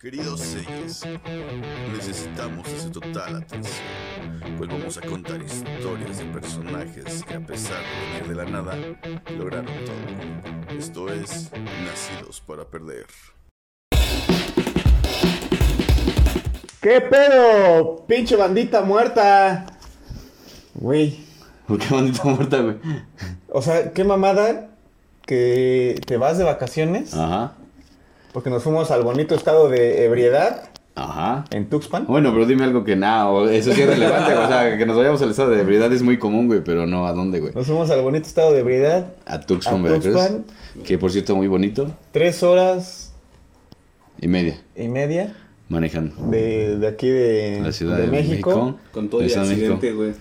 Queridos seres, necesitamos de su total atención, pues vamos a contar historias de personajes que a pesar de venir de la nada, lograron todo. Esto es Nacidos para Perder. ¿Qué pedo? Pinche bandita muerta. Güey. ¿Por qué bandita muerta, güey? O sea, qué mamada que te vas de vacaciones. Ajá. Porque nos fuimos al bonito estado de ebriedad Ajá. en Tuxpan. Bueno, pero dime algo que nada, eso sí es relevante, o sea, que nos vayamos al estado de ebriedad es muy común, güey, pero no, ¿a dónde, güey? Nos fuimos al bonito estado de ebriedad. A Tuxpan, A Veracruz, Tuxpan. que por cierto muy bonito, Tres horas y media, y media manejando. de, de aquí de, La Ciudad de de, México. Con todo el México. accidente, güey.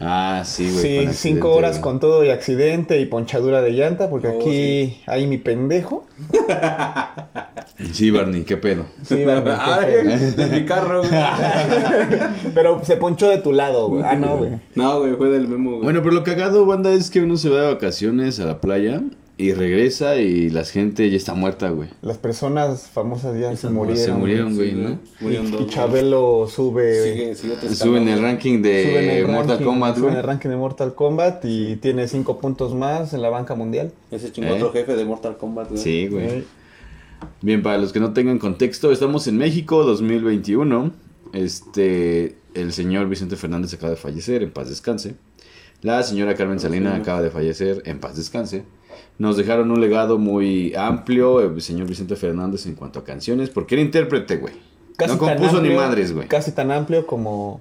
Ah, sí, güey. Sí, cinco horas güey. con todo y accidente y ponchadura de llanta, porque Oh, aquí hay mi pendejo. Sí, Barney, qué pedo. Sí, Barney, qué Ay, pedo. de mi carro, güey. Pero se ponchó de tu lado, güey. Ah, no, güey. No, güey, fue del memo, güey. Bueno, pero lo cagado, banda, es que uno se va de vacaciones a la playa y regresa y la gente ya está muerta, güey. Las personas famosas ya se murieron. Se murieron, güey, Sí, ¿no? Murieron Y, güey. Chabelo sube, Sigue, sigue otro Suben el ranking de sube en el Mortal ranking- Kombat, sube en güey. el ranking de Mortal Kombat y tiene cinco puntos más en la banca mundial. güey. Ese chingó ¿Eh? otro jefe de Mortal Kombat, güey. Sí, güey. Eh, Bien, para los que no tengan contexto, estamos en México 2021. Este, el señor Vicente Fernández acaba de fallecer, en paz descanse. La señora Carmen Salina sí. acaba de fallecer, en paz descanse. Nos dejaron un legado muy amplio, el señor Vicente Fernández, en cuanto a canciones, porque era intérprete, güey. casi No compuso ni madres, güey. Casi tan amplio como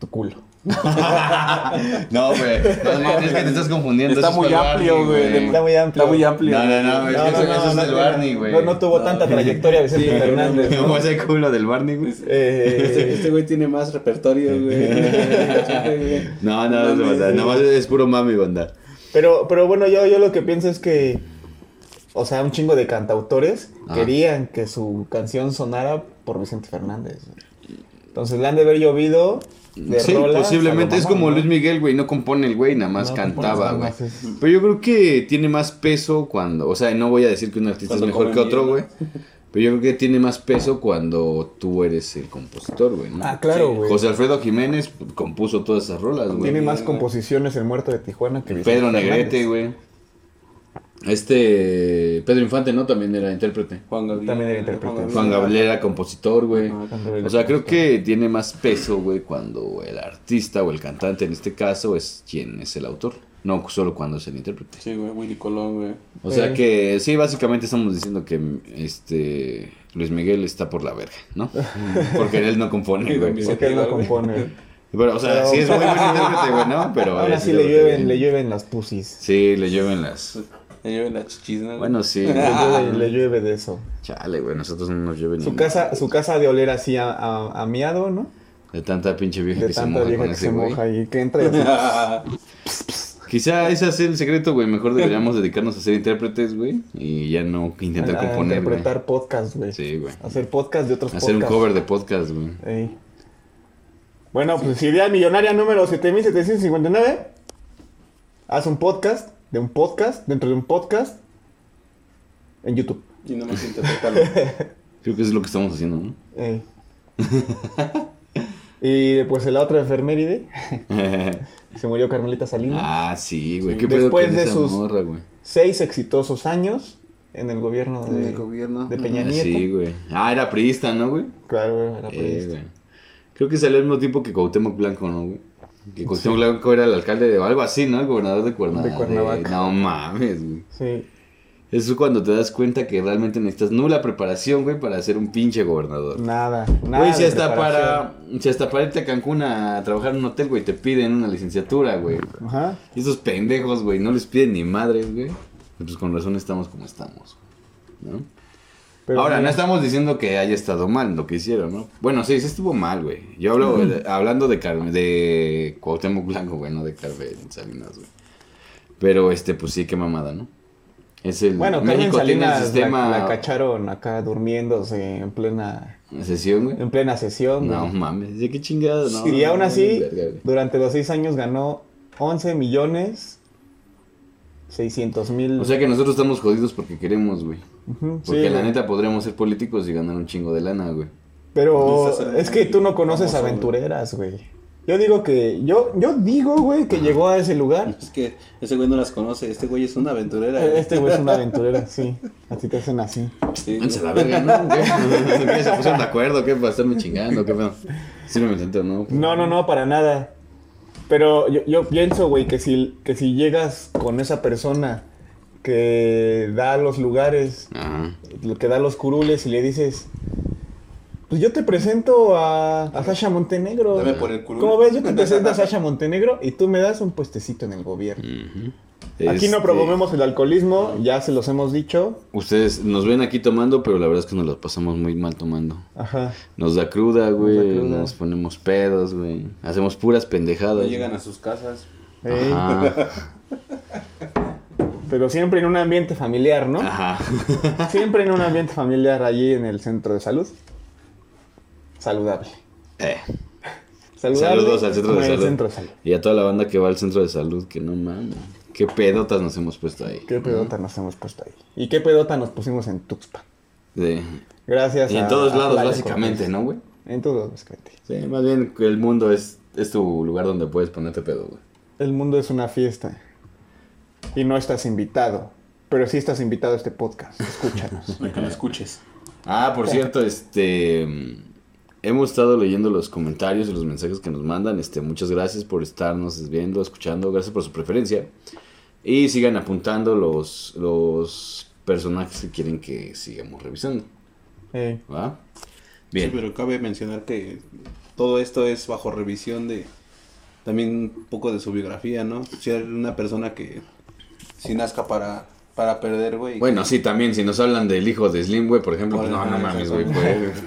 tu culo. No, güey. No, es que te estás confundiendo. Está muy amplio, Barney, güey. Está muy amplio. Está muy amplio. No, no, no, es que eso, eso es del Barney, güey. No, no tuvo tanta trayectoria Vicente Sí, Fernández. ¿no? Como ese culo del Barney, güey. Eh, Este, este güey tiene más repertorio, güey. No, no, güey. Nada más es puro mami, banda. Pero, pero bueno, yo, yo lo que pienso es que, o sea, un chingo de cantautores Ah. querían que su canción sonara por Vicente Fernández. Entonces le han de haber llovido de Sí, rolas posiblemente. Es como Luis. Miguel, güey. No compone el güey, nada más No, cantaba, güey. Pero yo creo que tiene más peso cuando. O sea, no voy a decir que un artista Cuando es mejor que otro, güey. Pero yo creo que tiene más peso cuando tú eres el compositor, güey. ¿no? Ah, claro, Sí, güey. José Alfredo Jiménez compuso todas esas rolas, güey. Tiene más composiciones el muerto de Tijuana que Vicente Pedro. Negrete, güey. Este. Pedro Infante, ¿no? También era intérprete. Juan Gabriel. También era intérprete. Juan Gabriel era compositor, güey. O sea, creo que tiene más peso, güey, cuando el artista o el cantante, en este caso, es quien es el autor. No solo cuando es el intérprete. Sí, güey, Willy Colón, güey. O sea Sí. que sí, básicamente estamos diciendo que este Luis Miguel está por la verga, ¿no? Porque él no compone, güey. Porque él no compone. Pero, o sea, Pero- sí es muy buen intérprete, güey, ¿no? Pero Ahora es sí le llueven, le llueven las pusis. Sí, le llueven las. Le lleven la chichis, ¿no? Bueno, sí. Le llueve, le llueve de eso. Chale, güey, nosotros no nos llueve ni Su casa, su casa de oler así a, a, a miado, ¿no? De tanta pinche vieja De que se tanta moja vieja con que ese se güey. moja y que entra y así. Quizá ese es el secreto, güey. Mejor deberíamos dedicarnos a ser intérpretes, güey. Y ya no intentar a componer, interpretar podcast, güey. Sí, güey. Hacer podcast de otros Hacer un podcasts. cover de podcast, güey. Ey. Bueno, pues idea millonaria número 7759. Haz un podcast de un podcast dentro de un podcast en YouTube. Y no más interpretarlo. Creo que eso es lo que estamos haciendo, ¿no? Ey. y pues la otra efeméride. Se murió Carmelita Salinas. ah, sí, güey. Sí. ¿Qué pedo Después de sus- morra, güey? Seis exitosos años en el gobierno de, gobierno. de Peña Ah, Nieto. Sí, güey. Ah, era priista, ¿no, güey? Claro, güey, era Eh, periodista. güey. Creo que salió al mismo tiempo que Cuauhtémoc Blanco, ¿no, güey? Que Cuauhtémoc Blanco era el alcalde de algo así, ¿no? El gobernador de Cuernavaca. De Cuernavaca. No mames, güey. Sí. Eso es cuando te das cuenta que realmente necesitas nula preparación, güey, para ser un pinche gobernador. Nada, nada. Güey, si hasta para, si hasta para irte a Cancún a trabajar en un hotel, güey, te piden una licenciatura, güey. Ajá. Y esos pendejos, güey, no les piden ni madres, güey. Pues con razón estamos como estamos, ¿no? Pero Ahora, no estamos diciendo que haya estado mal lo que hicieron, ¿no? Bueno, sí, sí estuvo mal, güey. Yo hablo, de- hablando de, Carmen, de Cuauhtémoc Blanco, güey, no de Carmen Salinas, güey. Pero, este, pues sí, qué mamada, ¿no? Es el... Bueno, Carmen México tiene el Salinas la- sistema... la, cacharon acá durmiéndose en plena ¿Sesión, güey? en plena sesión. No güey. mames, ¿de qué chingada? No, y aún así, verga, durante los seis años ganó 11 millones 600 mil. O sea que nosotros estamos jodidos porque queremos, güey. Porque sí, la güey. neta podríamos ser políticos y ganar un chingo de lana, güey. Pero es que tú no conoces aventureras, güey. Yo digo que, yo, yo digo, güey, que llegó a ese lugar. Es que ese güey no las conoce. Este güey es una aventurera. güey. Este güey es una aventurera, sí. Así te hacen así. Sí, la verga, ¿no? ¿Qué? ¿Qué? ¿Se pusieron de acuerdo? ¿Qué? ¿Para estarme chingando? ¿Qué? Sí me intento, ¿no? No, no, no, para nada. Pero yo, yo pienso, güey, que si, que si llegas con esa persona que da los lugares, Ajá. que da los curules y le dices, pues yo te presento a, a Sasha Montenegro. Dame por el culo. ¿Cómo ves? Yo te presento a Sasha Montenegro y tú me das un puestecito en el gobierno. Aquí no Este, promovemos el alcoholismo, ya se los hemos dicho. Ustedes nos ven aquí tomando, pero la verdad es que nos la pasamos muy mal tomando. Ajá. Nos da cruda, güey. Nos Nos, da cruda. ponemos pedos, güey. Hacemos puras No pendejadas. llegan a sus casas. Ajá. Pero siempre en un ambiente familiar, ¿no? Ajá. Siempre en un ambiente familiar allí en el centro de salud. Saludable. Eh. Saludable Saludos al centro de salud. centro de salud. Y a toda la banda que va al centro de salud, que no mames. Qué pedotas nos hemos puesto ahí. ¿Qué pedota nos hemos puesto ahí? ¿Y qué pedota nos pusimos en Tuxpan? De- Gracias Y en a- todos a lados, básicamente. ¿no, güey? En todos, básicamente. Sí, más bien que el mundo es, es tu lugar donde puedes ponerte pedo, güey. El mundo es una fiesta. Y no estás invitado. Pero sí estás invitado a este podcast. Escúchanos. Que lo escuches. Ah, por cierto, este hemos estado leyendo los comentarios y los mensajes que nos mandan. Este, muchas gracias por estarnos viendo, escuchando, gracias por su preferencia. Y sigan apuntando los, los personajes que quieren que sigamos revisando. Eh, ¿Va? Bien. Bien. pero cabe mencionar que todo esto es bajo revisión de también un poco de su biografía, ¿no? Si era una persona que si nazca para, para perder, güey. Bueno, sí, también, si nos hablan del hijo de Slim, güey, por ejemplo, pues no, no mames, güey,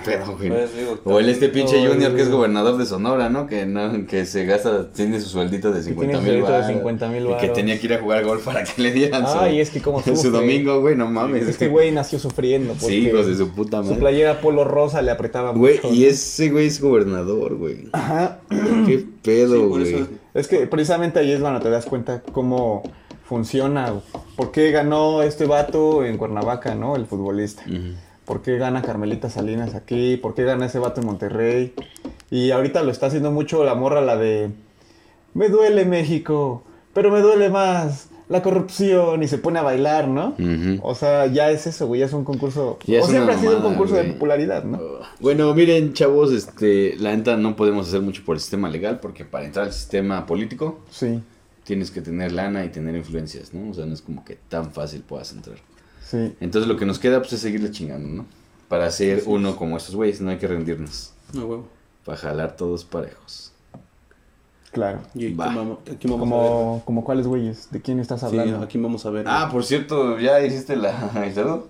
pedo, güey. Pues, digo, O el este pinche Junior que es gobernador de Sonora, ¿no? Que no, que se gasta, tiene su sueldito de tiene 50 su mil sueldito de varos. 50,000 Y que tenía que ir a jugar golf para que le dieran su, Ay, es que como su sufre. domingo, güey, no mames. Este güey nació sufriendo. Sí, porque hijos de su puta Su madre. playera polo rosa le apretaba Güey, y ese güey es gobernador, güey. Ajá. Qué pedo, Sí, por güey. eso- Es que precisamente ahí es cuando te das cuenta cómo funciona. ¿Por qué ganó este vato en Cuernavaca, no? El futbolista. ¿Por qué gana Carmelita Salinas aquí? ¿Por qué gana ese vato en Monterrey? Y ahorita lo está haciendo mucho la morra, la de... Me duele México, pero me duele más la corrupción y se pone a bailar, ¿no? O sea, ya es eso, güey, ya es un concurso... Ya o siempre ha sido un concurso de popularidad, ¿no? Bueno, miren, chavos, este, la neta no podemos hacer mucho por el sistema legal porque para entrar al sistema político Sí, tienes que tener lana y tener influencias, ¿no? O sea, no es como que tan fácil puedas entrar. sí. Entonces lo que nos queda pues es seguirle chingando, ¿no? Para ser uno como estos güeyes, no hay que rendirnos. No, huevo. Para jalar todos parejos. Claro. Y aquí Va. vamos, aquí vamos a ver. Como, cuáles güeyes, ¿de quién estás Sí, hablando? aquí vamos a ver. Ah, por cierto, ya hiciste la el saludo.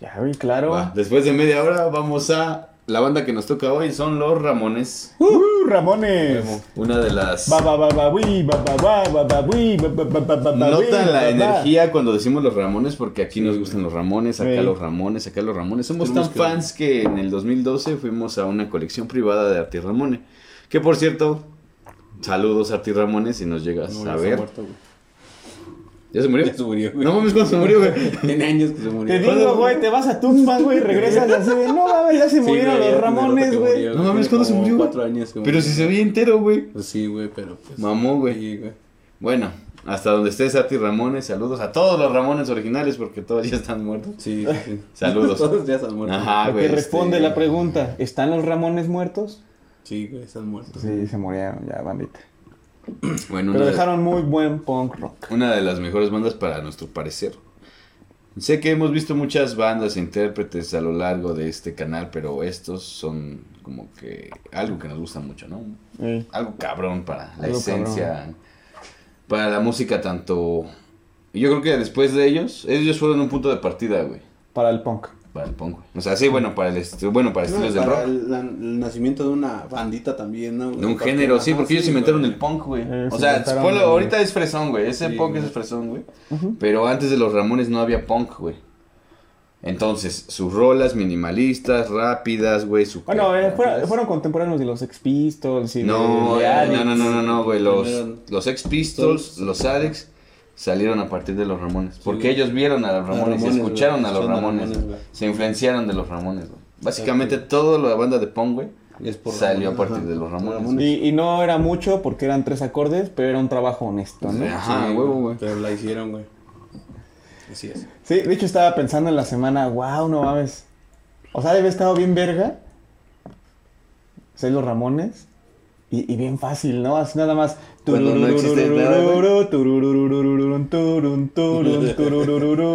Ya, güey, claro. Va, Después de media hora vamos a la banda que nos toca hoy son los Ramones. ¡Uh, Ramones! Una de las ba, la energía cuando decimos los Ramones, porque aquí nos gustan los Ramones, acá los Ramones, acá los Ramones. Somos tan fans que en el 2012 fuimos a una colección privada de Arti Ramone. Que por cierto, saludos Arti Ramones si nos llegas a ver. ¿Ya se murió? Ya se murió, güey. No mames, ¿cuándo se murió, güey? Tiene años que se murió. Te digo, güey, te vas a Tuxpan, güey, y regresas así de, no mames, ya se Sí, murieron güey, los Ramones, güey. murió, No mames, ¿cuándo se murió? Cuatro años que Pero murió. si se veía entero, güey. Pues sí, güey, pero pues. Mamó, güey. Sí, güey. Bueno, hasta donde estés, Arti Ramones, saludos a todos los Ramones originales, porque todos ya están muertos. Sí, sí, sí. Saludos. Todos ya están muertos. Ajá, güey. que responde este- la pregunta, ¿están los Ramones muertos? Sí, güey, están muertos. Sí, se murieron ya, bandita. Bueno, Pero una de- dejaron muy buen punk rock. una de las mejores bandas para nuestro parecer. Sé que hemos visto muchas bandas e intérpretes a lo largo de este canal, pero estos son como que algo que nos gusta mucho, ¿no? Algo cabrón para la Algo esencia, para la música tanto... Yo creo que después de ellos, ellos fueron un punto de partida, güey, para el punk. Para el punk. güey. O sea, sí, bueno, para el est- bueno, para No, estilos del rock. El, nacimiento de una bandita también, ¿no? De un género, sí, porque ellos inventaron el punk, güey. Eh, o se sea, ahorita es fresón, güey. Ese Sí, punk güey. es fresón, güey. Pero antes de los Ramones no había punk, güey. Entonces, sus rolas minimalistas, rápidas, güey. super- Bueno, eh, fueron, fueron contemporáneos de los Sex Pistols y No, de, no, no, no, no, no, güey. Los, los Ex Pistols, los Addicts salieron a partir de los Ramones. Porque ellos vieron a los Ramones, y Ramones, escucharon a los Ramones. Se influenciaron de los Ramones. Básicamente toda la banda de punk, güey, Es por salió a partir ajá. de los Ramones. Ramones. Y, y no era mucho porque eran tres acordes, pero era un trabajo honesto, ¿no? Ajá, Sí, huevo, güey. Pero la hicieron, güey. Así es. Sí, de hecho estaba pensando en la semana, wow, no mames. O sea, debe estado bien verga. Ser los Ramones. Y, y bien fácil, ¿no? Así nada más. Cuando no existe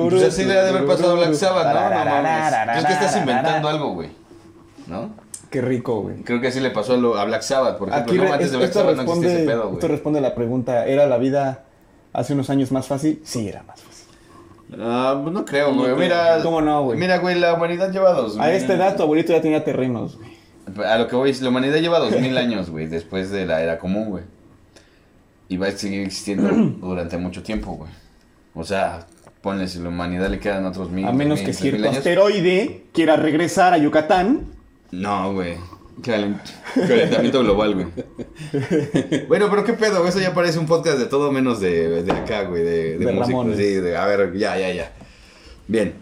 Pues así le ha de haber pasado a Black Sabbath, ¿no? No mames. Tarararararara. Es que estás inventando algo, güey. ¿No? Qué rico, güey. Creo que así le pasó a, lo- a Black Sabbath, por ejemplo. Aquí no, antes de Black esto, Sabbath no existía responde, ese pedo, esto güey. responde a la pregunta, ¿era la vida hace unos años más fácil? Sí, era más fácil. Ah, pues no creo, güey. Mira. ¿Cómo no, güey? Mira, güey, la humanidad lleva dos A este edad tu abuelito ya tenía terrenos, güey. A lo que voy es, la humanidad lleva dos mil años, güey, después de la era común, güey. Y va a seguir existiendo durante mucho tiempo, güey. O sea, ponle, si la humanidad le quedan otros mil, A menos mil, que cierto años. asteroide quiera regresar a Yucatán. No, güey. Calent- Calentamiento global, güey. Bueno, pero qué pedo, güey? eso ya parece un podcast de todo menos de, de acá, güey, de, de, De. Ramones. Sí, de- a ver, ya, ya, ya. Bien.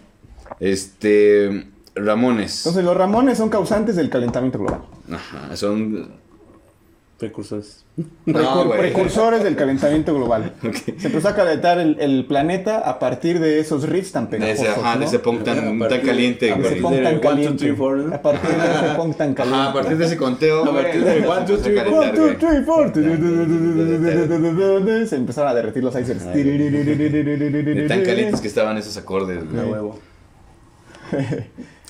Este. Ramones. Entonces los Ramones son causantes del calentamiento global. Ajá, son. Precursores. No, Precur- precursores del calentamiento global. Se empezó a calentar el, el planeta a partir de esos riffs tan De pegajosos, ese, ajá, ¿no? de ese punk A tan, partir tan caliente. A partir de ese punk tan caliente. Ajá, a partir de ese conteo, A partir de one, two, three, empezó a One, calentar, two, güey. three, four. Se empezaron a derretir los icebergs. De tan calientes que estaban esos acordes, güey. huevo.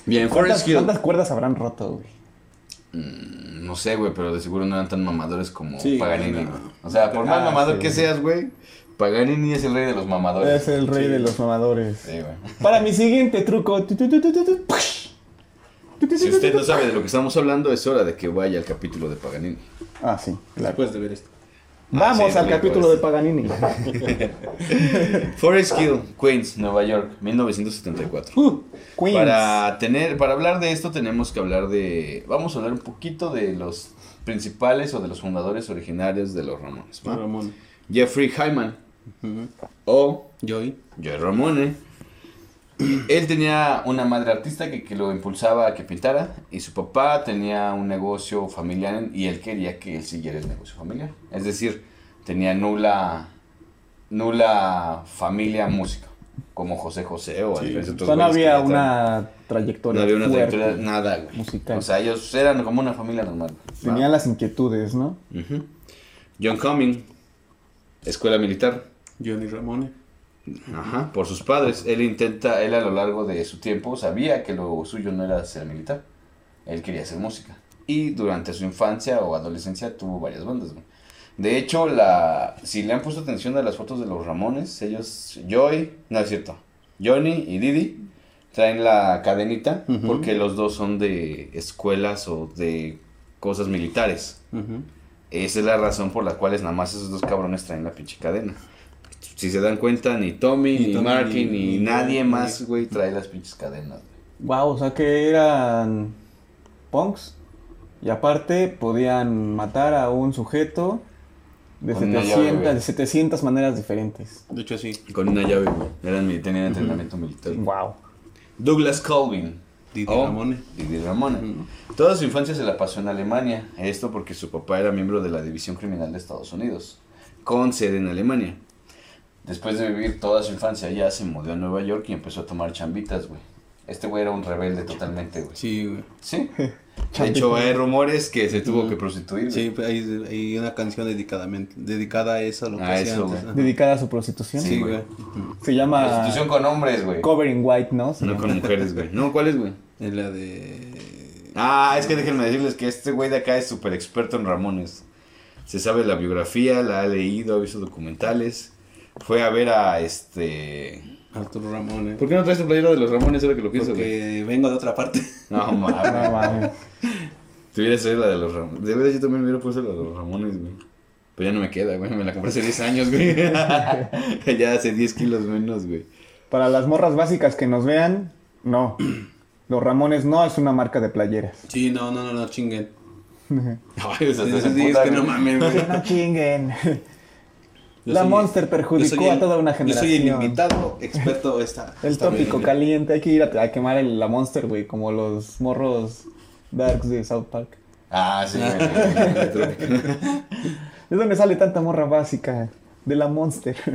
Bien, ¿Cuántas, Forest Hill. cuántas cuerdas habrán roto, güey? No sé, güey, pero de seguro no eran tan mamadores como Sí, Paganini. no. O sea, por más Ah, mamador sí. que seas, güey, Paganini es el rey de los mamadores. Es el rey Sí. de los mamadores. Sí, güey. Para mi siguiente truco. Si usted no sabe de lo que estamos hablando, es hora de que vaya al capítulo de Paganini. Ah, sí, claro. Después de ver esto. Vamos sí, al capítulo pues. de Paganini. Forest Hill, Queens, Nueva York, 1974. Uh, Queens. Para tener, para hablar de esto tenemos que hablar de, vamos a hablar un poquito de los principales o de los fundadores originarios de los Ramones. ¿va? Ramón. Jeffrey Hyman o Joey. Joe Ramone. Él tenía una madre artista que, que lo impulsaba a que pintara y su papá tenía un negocio familiar y él quería que él siguiera el negocio familiar. Es decir, tenía nula, nula familia música, como José José o Sí. O otros sea, no había una trayectoria. no había una fuerte. trayectoria, nada, güey. musical. O sea, ellos eran como una familia normal. ¿va? Tenían las inquietudes, ¿no? John Cumming, escuela militar. Johnny Ramone. Ajá, por sus padres. Él intenta, él a lo largo de su tiempo sabía que lo suyo no era ser militar. Él quería hacer música. Y durante su infancia o adolescencia tuvo varias bandas. güey. De hecho, la, si le han puesto atención a las fotos de los Ramones, ellos, Joy, no es cierto, Johnny y Didi traen la cadenita porque los dos son de escuelas o de cosas militares. Esa es la razón por la cual nada más esos dos cabrones traen la pinche cadena. Si se dan cuenta, ni Tommy, Ni ni, Tommy, Marky, ni- ni, ni- nadie ni- más, güey, trae las pinches cadenas. güey. Wow, o sea que eran punks. Y aparte podían matar a un sujeto de Con una llave, 700, güey. de 700 maneras diferentes. De hecho, sí. Con una llave, güey. Eran, mil- tenían entrenamiento militar. Wow. Douglas Colvin. Didi o Ramone. Didi Ramone. Toda su infancia se la pasó en Alemania. Esto porque su papá era miembro de la División Criminal de Estados Unidos, con sede en Alemania. Después de vivir toda su infancia allá, se mudó a Nueva York y empezó a tomar chambitas, güey. Este güey era un rebelde totalmente, güey. Sí, güey. Sí. De hecho, hay rumores que se tuvo que prostituir. güey. Sí, pues, hay, hay una canción dedicadamente, dedicada a eso, lo que A eso, antes. Dedicada a su prostitución. Sí, Sí, güey. Se llama Prostitución con hombres, güey. Cover in White, ¿no? Se No llama. con mujeres, güey. No, ¿cuál es, güey? Es la de... Ah, es que déjenme decirles que este güey de acá es súper experto en Ramones. Se sabe la biografía, la ha leído, ha visto documentales. Fue a ver a este. Arturo Ramone. ¿Por qué no traes tu playera de los Ramones ahora que lo pienso, güey? Porque vengo de otra parte. No, No mames. mames. Te hubiera traído la de los Ramones. De verdad, yo también hubiera puesto la de los Ramones, güey. Pero ya no me queda, güey. Me la compré hace 10 años, güey. ya hace 10 kilos menos, güey. Para las morras básicas que nos vean, no. Los Ramones no es una marca de playeras. Sí, no, no, no, no, chinguen. Ay, o sea, Sí, es que no mames, güey. no chinguen. Yo La soy- Monster perjudicó el- a toda una Yo soy el generación. invitado experto esta. El esta tópico caliente, hay que ir a, a quemar el- la Monster, güey, como los morros darks de South Park. Ah, sí, güey. ¿De dónde sale tanta morra básica? De la Monster.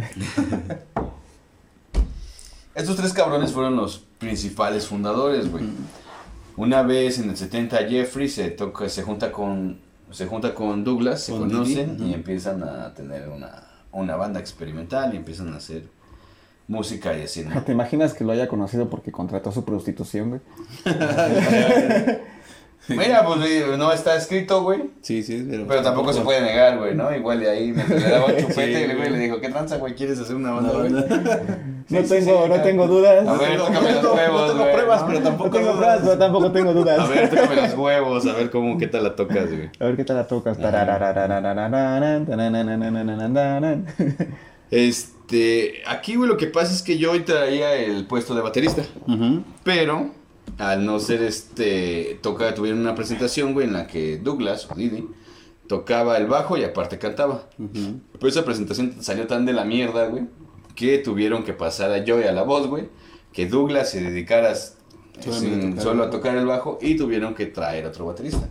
Estos tres cabrones fueron los principales fundadores, güey. Una vez en el 70 Jeffrey se toca, se junta con se junta con Douglas, se Con conocen Didi, y empiezan a tener una, una banda experimental y empiezan a hacer música y así, ¿no? ¿Te imaginas que lo haya conocido porque contrató su prostitución, güey? Mira, pues no está escrito, güey. Sí, sí, pero. Pero tampoco se puede negar, güey, ¿no? Igual de ahí me daba un chupete y güey le dijo, ¿qué tranza, güey? ¿Quieres hacer una banda, güey? No, tengo, no tengo dudas. A ver, tócame los huevos. No tengo pruebas, pero tampoco. No tengo pruebas, pero tampoco tengo dudas. A ver, tócame los huevos, a ver cómo, qué tal la tocas, güey. A ver qué tal la tocas. Ah. Este. Aquí, güey, lo que pasa es que yo hoy traía el puesto de baterista. Pero al no ser este, toca, tuvieron una presentación, güey, en la que Douglas, o Didi, tocaba el bajo y aparte cantaba. Ujú. Pero esa presentación salió tan de la mierda, güey, que tuvieron que pasar a Joey a la voz, güey, que Douglas se dedicara sin- solo a tocar el bajo y tuvieron que traer otro baterista.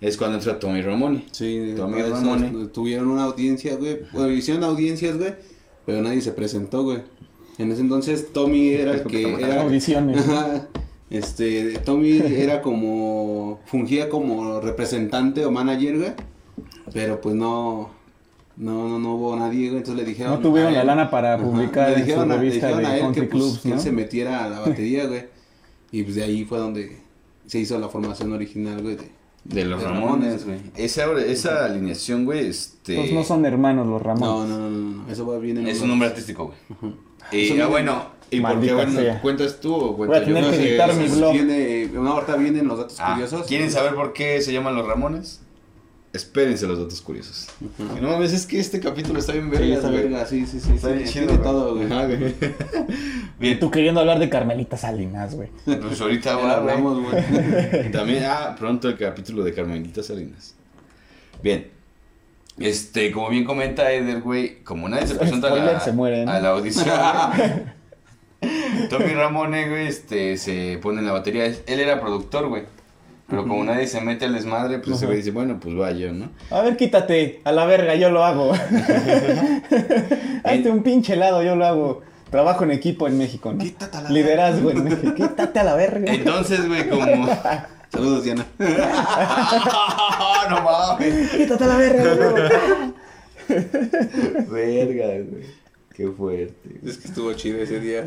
Es cuando entra Tommy Ramone. Sí, Tommy Ramone. tuvieron una audiencia, güey. Bueno, hicieron audiencias, güey. Pero nadie se presentó, güey. En ese entonces Tommy era el que era. Audiciones. Este, Tommy era como. fungía como representante o manager, güey. Pero pues no. No, no, no hubo nadie, güey. Entonces le dijeron. No tuvieron a la él- lana para publicar le en su dijeron a- le revista dijeron a de él country que, pues, clubs, que ¿no? él se metiera a la batería, güey. Y pues de ahí fue donde se hizo la formación original, güey. de- De los De Ramones, güey. Esa, esa alineación, güey, este... Pues no son hermanos los Ramones. No, no, no, no, eso va bien en Es los- un nombre artístico, güey. Y, Eso ah, bueno, ¿y por qué, bueno, sea. cuentas tú o cuento Voy a tener yo? que No sé, editar mi blog. Viene, no, ahorita vienen los datos Ah, curiosos. ¿Quieren saber por qué se llaman los Ramones? Espérense los datos curiosos. No mames, es que este capítulo está bien Sí, vergas, esta güey. verga, sí, sí, sí. Está sí, bien sí, chido, güey. todo, güey. Ajá, güey. Bien, tú queriendo hablar de Carmelita Salinas, güey. pues ahorita hablamos, güey. También, ah, pronto el capítulo de Carmelita Salinas. Bien. Este, como bien comenta Eder, güey, como nadie se presenta a la, se a la audición, Tommy Ramone, güey, este, se pone en la batería. Él era productor, güey. Pero como nadie se mete al desmadre, pues ese güey dice, bueno, pues va yo, ¿no? A ver, quítate, a la verga, yo lo hago. Hazte un pinche helado, yo lo hago. Trabajo en equipo en México, ¿no? Quítate a la Liderazgo en México. Quítate a la verga. Entonces, güey, como... Saludos, Diana. no mames. Quítate a la verga, güey. Verga, güey. Qué fuerte. Es que estuvo chido ese día.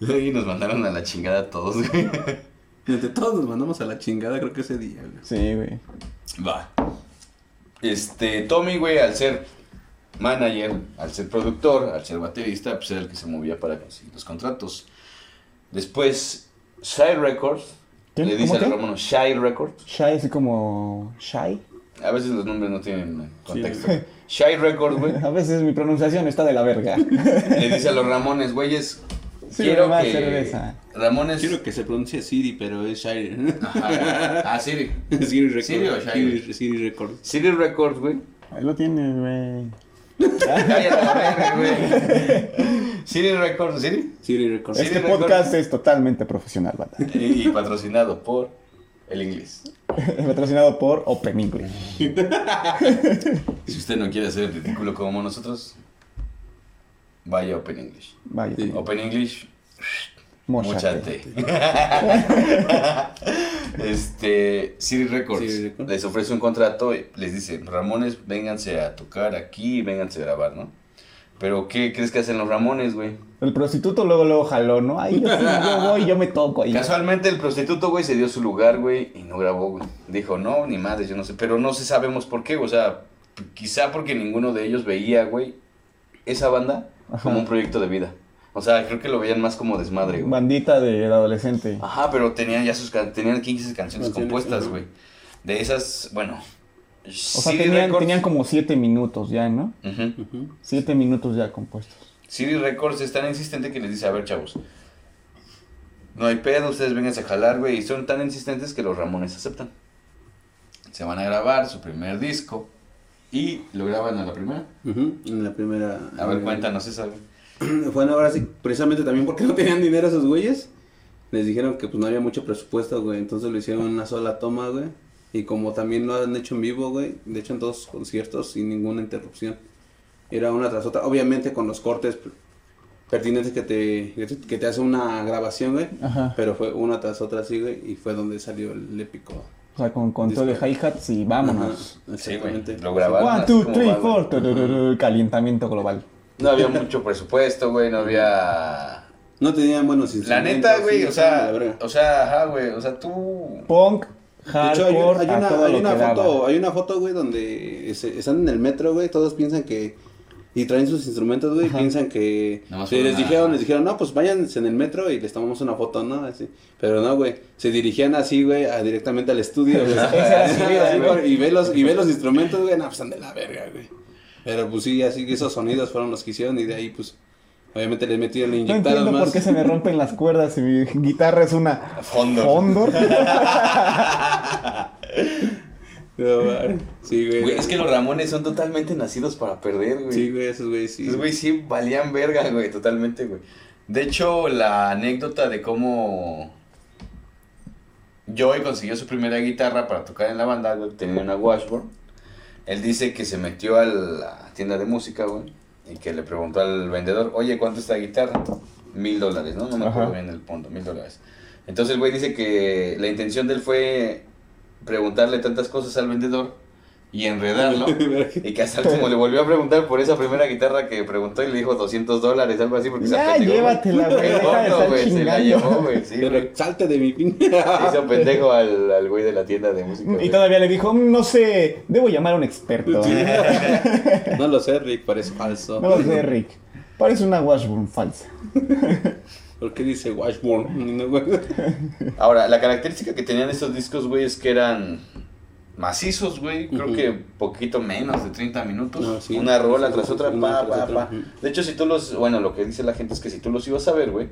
Y nos mandaron a la chingada a todos, güey. Entre todos nos mandamos a la chingada, creo que ese día, güey. Sí, güey. Va. Este, Tommy, güey, al ser manager, al ser productor, al ser baterista, pues era el que se movía para conseguir los contratos. Después, Shy Records, ¿Quién? le dice ¿Cómo a los qué? Ramones Shy Records. Shy, así como. Shy. A veces los nombres no tienen contexto. Shy Records, güey, A veces mi pronunciación está de la verga. le dice a los Ramones, güeyes, Sí, quiero más que... cerveza. Ramones... Quiero que se pronuncie Siri, pero es Shire. Ajá. Ah, Siri. Siri Records. Siri o Shire? Siri, Siri Records. Siri Records, güey. Ahí lo tienes, güey. Cállate. Siri Records, Siri. Siri Records. Este podcast es totalmente profesional, banda. Y, y patrocinado por el inglés. Patrocinado por Open English. Si usted no quiere hacer el ridículo como nosotros, vaya Open English. Vaya. Sí. Open English, Móchate. muchate. este, Siri Records, les ofrece un contrato y les dice, Ramones, vénganse a tocar aquí y vénganse a grabar, ¿no? Pero, ¿qué crees que hacen los Ramones, güey? El prostituto luego luego jaló, ¿no? Ahí yo, sí, yo voy, yo me toco ahí. Casualmente el prostituto, güey, se dio su lugar, güey, y no grabó, güey. Dijo, no, ni madres, yo no sé. Pero no sé, sabemos por qué, o sea, quizá porque ninguno de ellos veía, güey, esa banda Ajá. como un proyecto de vida. O sea, creo que lo veían más como desmadre, güey. Bandita de adolescente. Ajá, pero tenían ya sus, can- tenían 15 canciones Canciones, compuestas, güey. De esas, bueno. O sea, tenían, tenían como siete minutos ya, ¿no? Ujú. Siete minutos ya compuestos. City Records es tan insistente que les dice, a ver, chavos, no hay pedo, ustedes vengan a jalar, güey. Y son tan insistentes que los Ramones aceptan. Se van a grabar su primer disco. Y lo graban a la primera. En la primera. A ver, eh, cuéntanos esa. Bueno, ahora sí, precisamente también porque no tenían dinero esos güeyes. Les dijeron que pues no había mucho presupuesto, güey. Entonces lo hicieron en una sola toma, güey. Y como también lo han hecho en vivo, güey. De hecho en dos conciertos sin ninguna interrupción. Era una tras otra. Obviamente con los cortes pertinentes que te, que te hace una grabación, güey. Ajá. Pero fue una tras otra así, güey. Y fue donde salió el épico. O sea, con control de hi-hats y vámonos. Ajá, Sí, güey. exactamente. Lo grabaron. One, two, three, va, four. Calentamiento global. No había mucho presupuesto, güey, no había... No tenían buenos La instrumentos. neta, güey, sí, o sea, la o sea, ajá, güey, o sea, tú... Punk, De hecho, hay, hardcore, hay una, hay una foto, hay una foto, güey, donde se- están en el metro, güey, todos piensan que y traen sus instrumentos, güey, Ajá. piensan que sí, fueron les dijeron, les dijeron, "No, pues váyanse en el metro y les tomamos una foto", ¿no? Así. Pero no, güey, se dirigían así, güey, a- directamente al estudio, güey. Y ve los y ve los instrumentos, güey, no, pues están de la verga, güey. Pero pues sí, así que esos sonidos fueron los que hicieron y de ahí pues obviamente les metieron, le No inyectaron entiendo más. por qué se me rompen las cuerdas si mi guitarra es una Fondor. Fondor. No. Sí, güey. Güey, es que los Ramones son totalmente nacidos para perder, güey. Sí, güey, esos güey sí. Esos güey sí valían verga, güey, totalmente, güey. De hecho, la anécdota de cómo Joey consiguió su primera guitarra para tocar en la banda, güey, tenía una Washburn. Él dice que se metió a la tienda de música, güey, y que le preguntó al vendedor, oye, ¿cuánto está la guitarra? Mil dólares, ¿no? No me acuerdo Ajá. bien el punto, mil dólares. Entonces el güey dice que la intención de él fue preguntarle tantas cosas al vendedor y enredarlo. Y que hasta el último le volvió a preguntar por esa primera guitarra que preguntó y le dijo 200 dólares, algo así, porque se Ya, apendejó. llévatela, güey, güey, se la llevó, güey, sí, Pero salte de mi pin. Hizo pendejo al, al güey de la tienda de música. Y todavía le dijo, "Mm, no sé, debo llamar a un experto. no lo sé, Rick, parece falso. No lo sé, Rick. Parece una Washburn falsa. ¿Por qué dice Washburn? No, güey. Ahora, la característica que tenían estos discos, güey, es que eran macizos, güey. Creo Ujú. que poquito menos de 30 minutos. No, sí. Una rola Sí, tras sí, otra, pa, pa, pa. De hecho, si tú los. Bueno, lo que dice la gente es que si tú los ibas a ver, güey,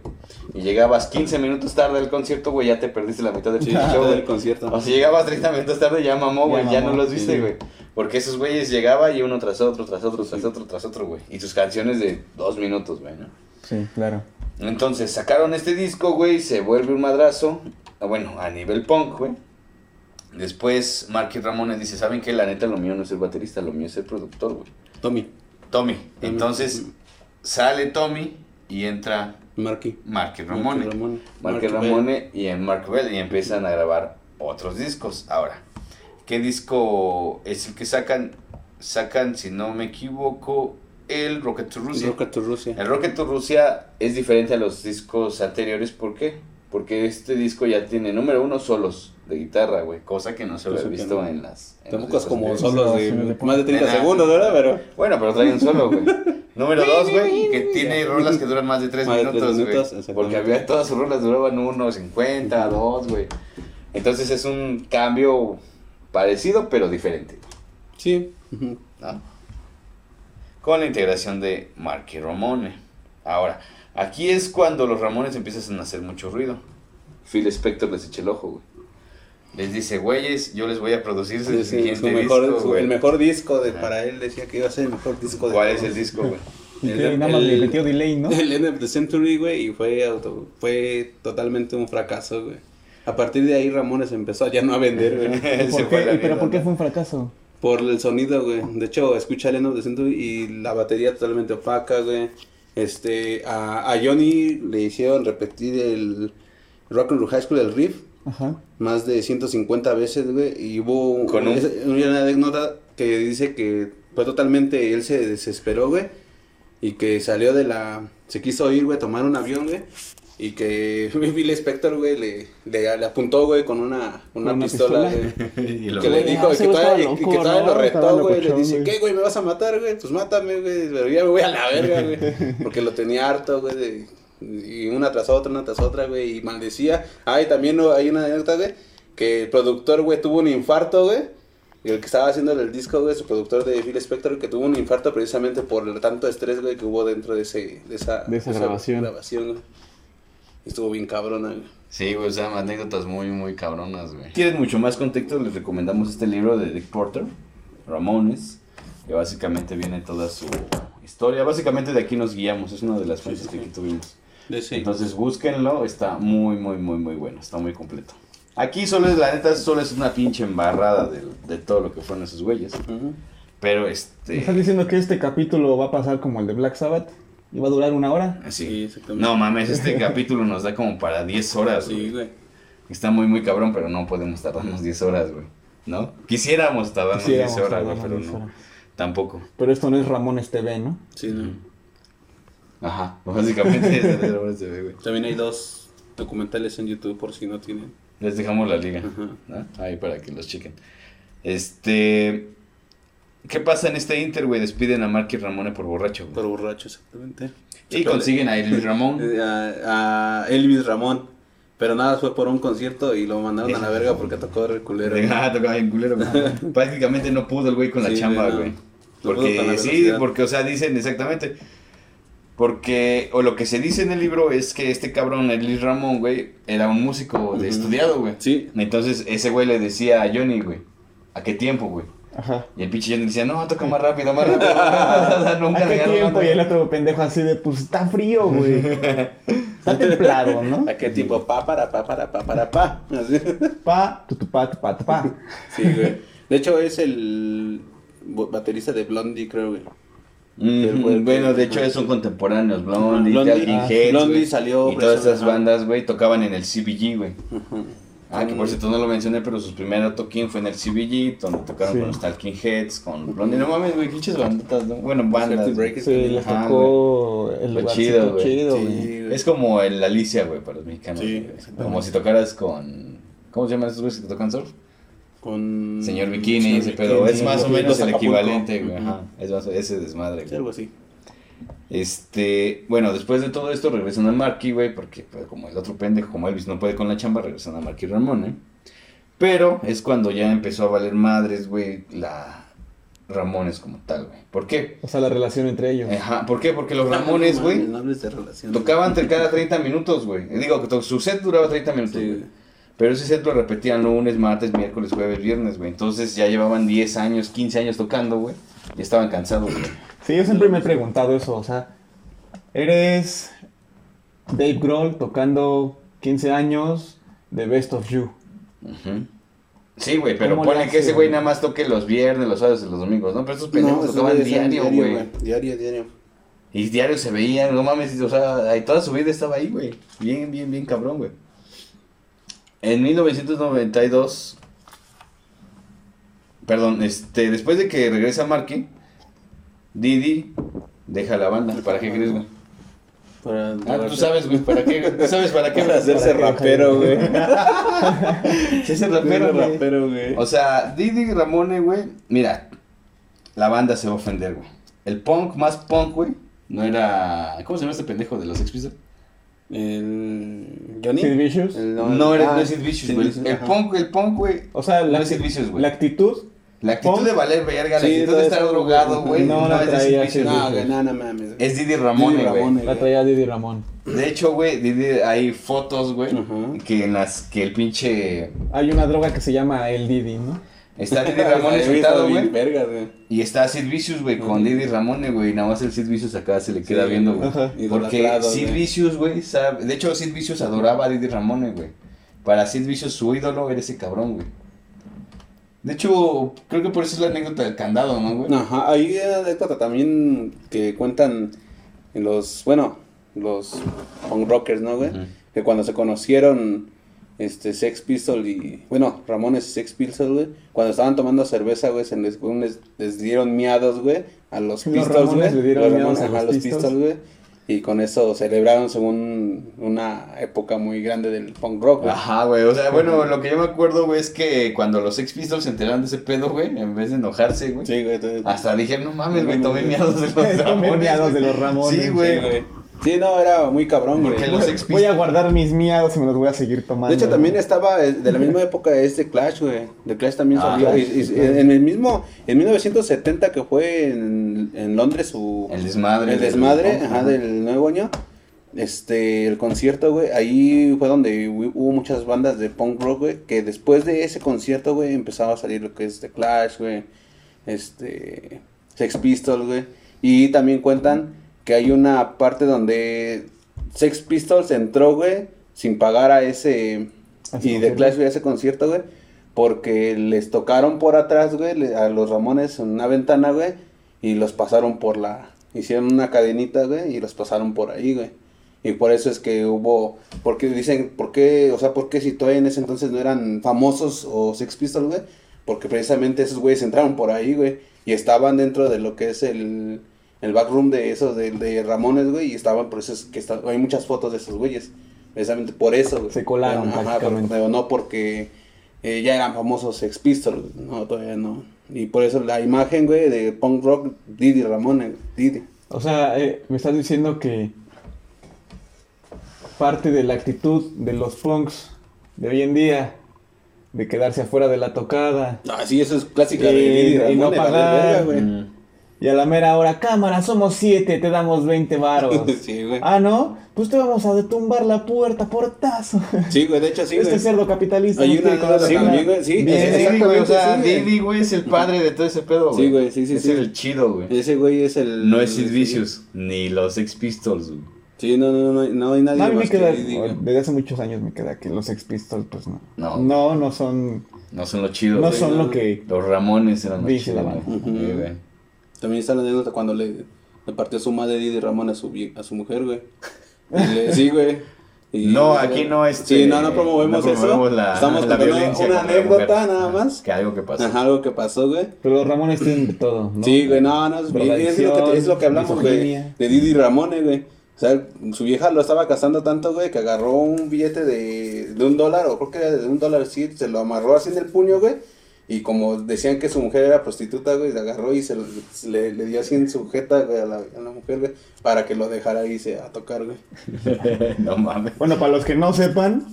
y llegabas 15 minutos tarde al concierto, güey, ya te perdiste la mitad del pinche show, todo güey. el concierto. O si llegabas 30 minutos tarde, ya mamó, Ya güey, ya, no los viste, güey. Porque esos güeyes llegaba y uno tras otro, tras otro, tras otro, tras otro, güey. Y sus canciones de dos minutos, güey, ¿no? Sí, claro. Entonces sacaron este disco, güey, se vuelve un madrazo. ah, Bueno, a nivel punk, güey. Después Marky Ramones dice, ¿saben qué? La neta, lo mío no es el baterista, lo mío es el productor, güey. Tommy, Tommy. Entonces sale Tommy y entra Marky. Marky Ramone. Marky Ramone. Marky Marky Ramone y en Mark Bell y empiezan a grabar otros discos. Ahora, ¿qué disco es el que sacan? Sacan, si no me equivoco, el Rocket to Russia. Rocket to Rusia. El Rocket to Rusia es diferente a los discos anteriores, ¿por qué? Porque este disco ya tiene, número uno, solos de guitarra, güey, cosa que no se había visto no. en las... en los Tampoco es como anteriores. solos de de- más de 30 de nada. segundos, ¿verdad? Pero Bueno, pero trae un solo, güey. Número dos, güey, que tiene rolas que duran más de tres Más minutos, güey. Porque había todas sus rolas duraban uno, 50, dos, güey. Entonces es un cambio parecido, pero diferente, sí. ¿no? Con la integración de Marky Ramone. Ahora, aquí es cuando los Ramones empiezan a hacer mucho ruido. Phil Spector les echa el ojo, güey. Les dice, güeyes, yo les voy a producir su Sí, sí, siguiente su mejor, disco, su- güey". el mejor disco de, Ajá. para él decía que iba a ser el mejor disco de ¿Cuál es todos. el disco, güey? Y El- nada más le el- metió delay, ¿no? El End of the Century, güey, y fue, auto, fue totalmente un fracaso, güey. A partir de ahí Ramones empezó ya no a vender, güey. ¿Pero mierda, por qué fue un fracaso? Por el sonido, güey. De hecho, escucha the Century y la batería totalmente opaca, güey. Este, a, a Johnny le hicieron repetir el Rock and Roll High School, el riff, Ajá. más de 150 veces, güey. Y hubo Con un- es- una anécdota que dice que fue totalmente, él se desesperó, güey. Y que salió de la, se quiso ir, güey, tomar un avión, güey. Y que Bill Spector, güey, le, le, le apuntó, güey, con una, una, ¿Con una pistola, pistola? güey. Y lo- Que le dijo, que todavía, estaba que loco, todavía ¿no? lo retó, güey. Le dice, güey. ¿qué, güey? ¿Me vas a matar, güey? Pues mátame, güey. Pero ya me voy a la verga, güey. Porque lo tenía harto, güey. de- y una tras otra, una tras otra, güey. Y maldecía. Ah, y también no, hay una anécdota, güey. Que el productor, güey, tuvo un infarto, güey. Y el que estaba haciendo el disco, güey, su productor de Phil Spector, que tuvo un infarto precisamente por el tanto estrés, güey, que hubo dentro de, ese, de esa, De esa grabación. grabación, güey. Estuvo bien cabrona, güey. Sí, güey, o sea, anécdotas muy, muy cabronas, güey. ¿Quieres mucho más contexto? Les recomendamos este libro de Dick Porter, Ramones. que básicamente viene toda su historia. Básicamente de aquí nos guiamos, es una de las fuentes que aquí tuvimos. Entonces búsquenlo, está muy, muy, muy, muy bueno, está muy completo. Aquí solo es, la neta, solo es una pinche embarrada de, de todo lo que fueron esos güeyes. Pero ¿Me este... estás diciendo que este capítulo va a pasar como el de Black Sabbath? ¿Y va a durar una hora? Así. Sí, exactamente. No mames, este capítulo nos da como para 10 horas, Sí, güey. güey. Está muy, muy cabrón, pero no podemos tardarnos 10 horas, güey. ¿No? Quisiéramos tardarnos 10 Quisiéramos horas, güey, pero 10 no. horas. Tampoco. Pero esto no es Ramones TV, ¿no? Sí, no. Ajá, básicamente es se ve, güey. También hay dos documentales en YouTube por si no tienen. Les dejamos la liga, Ajá. ¿no? Ahí para que los chequen. Este... ¿Qué pasa en este Inter, güey? Despiden a Marky Ramone por borracho, güey. Por borracho, exactamente. Y consiguen a Elvis Ramón. Eh, A, a Elvis Ramón. Pero nada, fue por un concierto y lo mandaron a la verga porque tocó el culero. Ah, tocaba bien culero, güey. Prácticamente no pudo el güey con la chamba, güey, no. Porque sí, porque, o sea, dicen exactamente. Porque, o lo que se dice en el libro es que este cabrón, Elvis Ramón, güey, era un músico de estudiado, güey. Sí. Entonces, ese güey le decía a Johnny, güey, ¿a qué tiempo, güey? Ajá. Y el pinche Johnny decía, no, toca más rápido, más rápido. O sea, nunca ¿A qué tiempo? Y el otro pendejo así de, pues está frío, güey. Está templado, ¿no? ¿A qué tipo? Pa, para, pa, para, pa, para, pa. Así. Pa, tu, tu, pa, tu, pa, tu, pa. Sí, güey. De hecho, es el baterista de Blondie, creo, güey. Que- Bueno, de hecho, ajá. son contemporáneos. Blondie, Blondie, ah, Heads, Blondie güey, salió Y todas esas bandas, güey, tocaban en el CBG, güey. Ujú. Ah, que por cierto no lo mencioné, pero sus primeros toquín fue en el CBG, donde tocaron Sí. con los Talking Heads, con Blondie. No mames, güey, pinches banditas, ¿no? Bueno, bandas. Sí, les tocó el Fue lugar chido, güey. chido, Sí. Es como el Alicia, güey, para los mexicanos. Sí. Como si tocaras con... ¿Cómo se llaman esos güeyes que tocan surf? Con... Señor Bikini, Señor ese pedo. Es más o menos el equivalente, güey. Ajá. Es más, ese desmadre, Sí, güey. algo así. Este, bueno, después de todo esto regresan al Marquis, güey, porque pues, como el otro pendejo, como Elvis no puede con la chamba, regresan a Marquis Ramón, ¿eh? Pero es cuando ya empezó a valer madres, güey, la Ramones como tal, güey. ¿Por qué? O sea, la relación entre ellos. Ajá, ¿por qué? Porque los Ramones, güey, No tocaban entre cada 30 minutos, güey. Digo, que su set duraba 30 minutos, Sí, güey. Pero ese set lo repetían lunes, martes, miércoles, jueves, viernes, güey. Entonces ya llevaban 10 años, 15 años tocando, güey. Y estaban cansados, güey. Sí, yo siempre me he preguntado eso, o sea, eres Dave Grohl tocando 15 años de Best of You. Sí, güey, pero ¿Cómo le pone que ese güey nada más toque los viernes, los sábados y los domingos, ¿no? Pero estos pendejos esos tocaban diario, güey. Diario, diario. Y diario se veían, no mames, o sea, ahí toda su vida estaba ahí, güey. Bien, bien, bien cabrón, güey. En 1992, perdón, este, después de que regresa Marky, Didi deja la banda. ¿Para qué crees, güey? Para, Ah, tú sabes, güey, ¿para qué? ¿Tú sabes para qué? Para hacerse rapero, güey. Ese rapero, güey. rapero, güey. O sea, Didi Ramone, güey, mira, la banda se va a ofender, güey. El punk más punk, güey, no era... ¿Cómo se llama este pendejo de los Sex Pistols? El... ¿Johnny? Sid Vicious. El- No, era, ah, no es Sid Vicious, güey. El punk, el punk, güey. O sea, la, No es Sid Vicious, güey. la actitud, La actitud punk. de valer verga, la Sí, actitud todo de estar eso, drogado, güey. No, No, la es traía Vicious, No, no, no mames. Es Didi Ramone, Didi güey. La traía Didi Ramón. De hecho, güey, Didi, hay fotos, güey, Ajá. que en las que el pinche... Hay una droga que se llama el Didi, ¿no? Está Didi visto sentado, güey. Y está Sid Vicious, güey, con Didi Ramone, güey. Nada más el Sid Vicious acá se le queda Sí, viendo, güey. Ajá. Porque Idolatrado, Sid güey. Vicious, güey, sabe... De hecho, Sid Vicious adoraba a Didi Ramone, güey. Para Sid Vicious, su ídolo era ese cabrón, güey. De hecho, creo que por eso es la anécdota del candado, ¿no, güey? Ajá, hay anécdota también que cuentan en los, bueno, los punk rockers, ¿no, güey? Ujú. Que cuando se conocieron, este, Sex Pistols y, bueno, Ramones y Sex Pistols, güey, cuando estaban tomando cerveza, güey, se les, les, les dieron miados, güey, a los Los Pistols, Ramones güey. le dieron Los miados Ramones, a los. Pistols, güey. Y con eso celebraron según una época muy grande del punk rock, güey. Ajá, güey. O sea, bueno, lo que yo me acuerdo, güey, es que cuando los Sex Pistols se enteraron de ese pedo, güey, en vez de enojarse, güey, Sí, güey. entonces- hasta dijeron, no mames, güey, tomé miados de los Tomé Ramones. miados de güey". los Ramones, Sí, güey. Sí, güey. Sí, no, era muy cabrón, güey. Voy a guardar mis miados y me los voy a seguir tomando. De hecho, también estaba eh, de la misma época este Clash, güey. The Clash también Ah, salió. Clash. y- y- en el mismo, en 1970 que fue en, en Londres su... El desmadre. el desmadre, Ajá. ajá, del nuevo año. Este, el concierto, güey, ahí fue donde hu- hubo muchas bandas de punk rock, güey, que después de ese concierto, güey, empezaba a salir lo que es The Clash, güey, este, Sex Pistols, güey. Y también cuentan que hay una parte donde Sex Pistols entró, güey, sin pagar a ese... ¿A ese Y de concierto? Clash a ese concierto, güey. Porque les tocaron por atrás, güey, a los Ramones en una ventana, güey. Y los pasaron por la... Hicieron una cadenita, güey, y los pasaron por ahí, güey. Y por eso es que hubo... Porque dicen, ¿por qué? O sea, ¿por qué si todavía en ese entonces no eran famosos o Sex Pistols, güey? Porque precisamente esos güeyes entraron por ahí, güey. Y estaban dentro de lo que es el... El backroom de esos, de, de Ramones, güey. Y estaban, por eso es que está- hay muchas fotos de esos güeyes. Precisamente por eso, güey. Se colaron Ajá, prácticamente. pero no porque eh, ya eran famosos Sex Pistols, no, todavía no. Y por eso la imagen, güey, de punk rock, Didi Ramón, Didi. O sea, eh, me estás diciendo que parte de la actitud de los punks de hoy en día, de quedarse afuera de la tocada, Ah, sí, eso es clásica Y- de Didi y Ramón. no de pagar. verga, güey. Mm. Y a la mera hora, cámara, somos siete, te damos 20 varos. Sí, güey. ah, ¿no? Pues te vamos a detumbar la puerta, portazo. Sí, güey, de hecho sí, este güey. cerdo capitalista. Hay no una colaborar. también, güey, sí, Didi, güey, o sea, sí. Didi, güey, es el padre de todo ese pedo, güey. Sí, güey, sí, sí, Es sí. el chido, güey. Ese güey es el... No es Sid sí. Vicious, ni los Sex Pistols, güey. Sí, no, no, no, no hay nadie No, a mí me más que queda, Didi, güey. desde hace muchos años me queda que los Sex Pistols, pues no. No. No, no son, No son los chidos, no güey. son lo que... Los Ramones eran los chidos, la banda. güey. También está la anécdota cuando le, le partió su madre Didi Ramón a su, a su mujer, güey. Y le- Sí, güey. Y- No, aquí no este, Sí, no, no promovemos, no promovemos eso. la- Estamos la contando una anécdota mujer. nada más. Que algo que pasó. Ajá, algo que pasó, güey. Pero Ramones tienen de todo, ¿no? Sí, güey, no, no, es, es lo que, es lo que hablamos, güey, de Didi Ramone, güey. O sea, su vieja lo estaba casando tanto, güey, que agarró un billete de, de un dólar, o creo que era de un dólar, sí, se lo amarró así en el puño, güey. Y como decían que su mujer era prostituta, güey, le agarró y se lo- le, le dio así en su jeta, güey, a la, a la mujer, güey, para que lo dejara irse a tocar, güey. no mames. Bueno, para los que no sepan,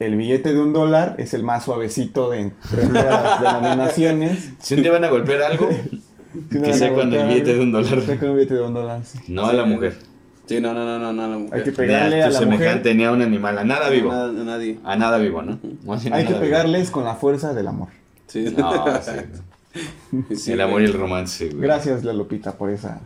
el billete de un dólar es el más suavecito de entre las denominaciones. Si un día van a golpear algo, que sea con el billete de un dólar. sea con un billete de un dólar, sí. No a la mujer. Sí, no, no, no, no, no, a la mujer. Hay que pegarle a la semejante mujer. ni a un animal, a nada vivo. A nadie. A nada vivo, ¿no? Hay que vivo. pegarles con la fuerza del amor. Sí, No, sí. Sí, el amor y el romance, güey. Gracias, la Lupita, por esa,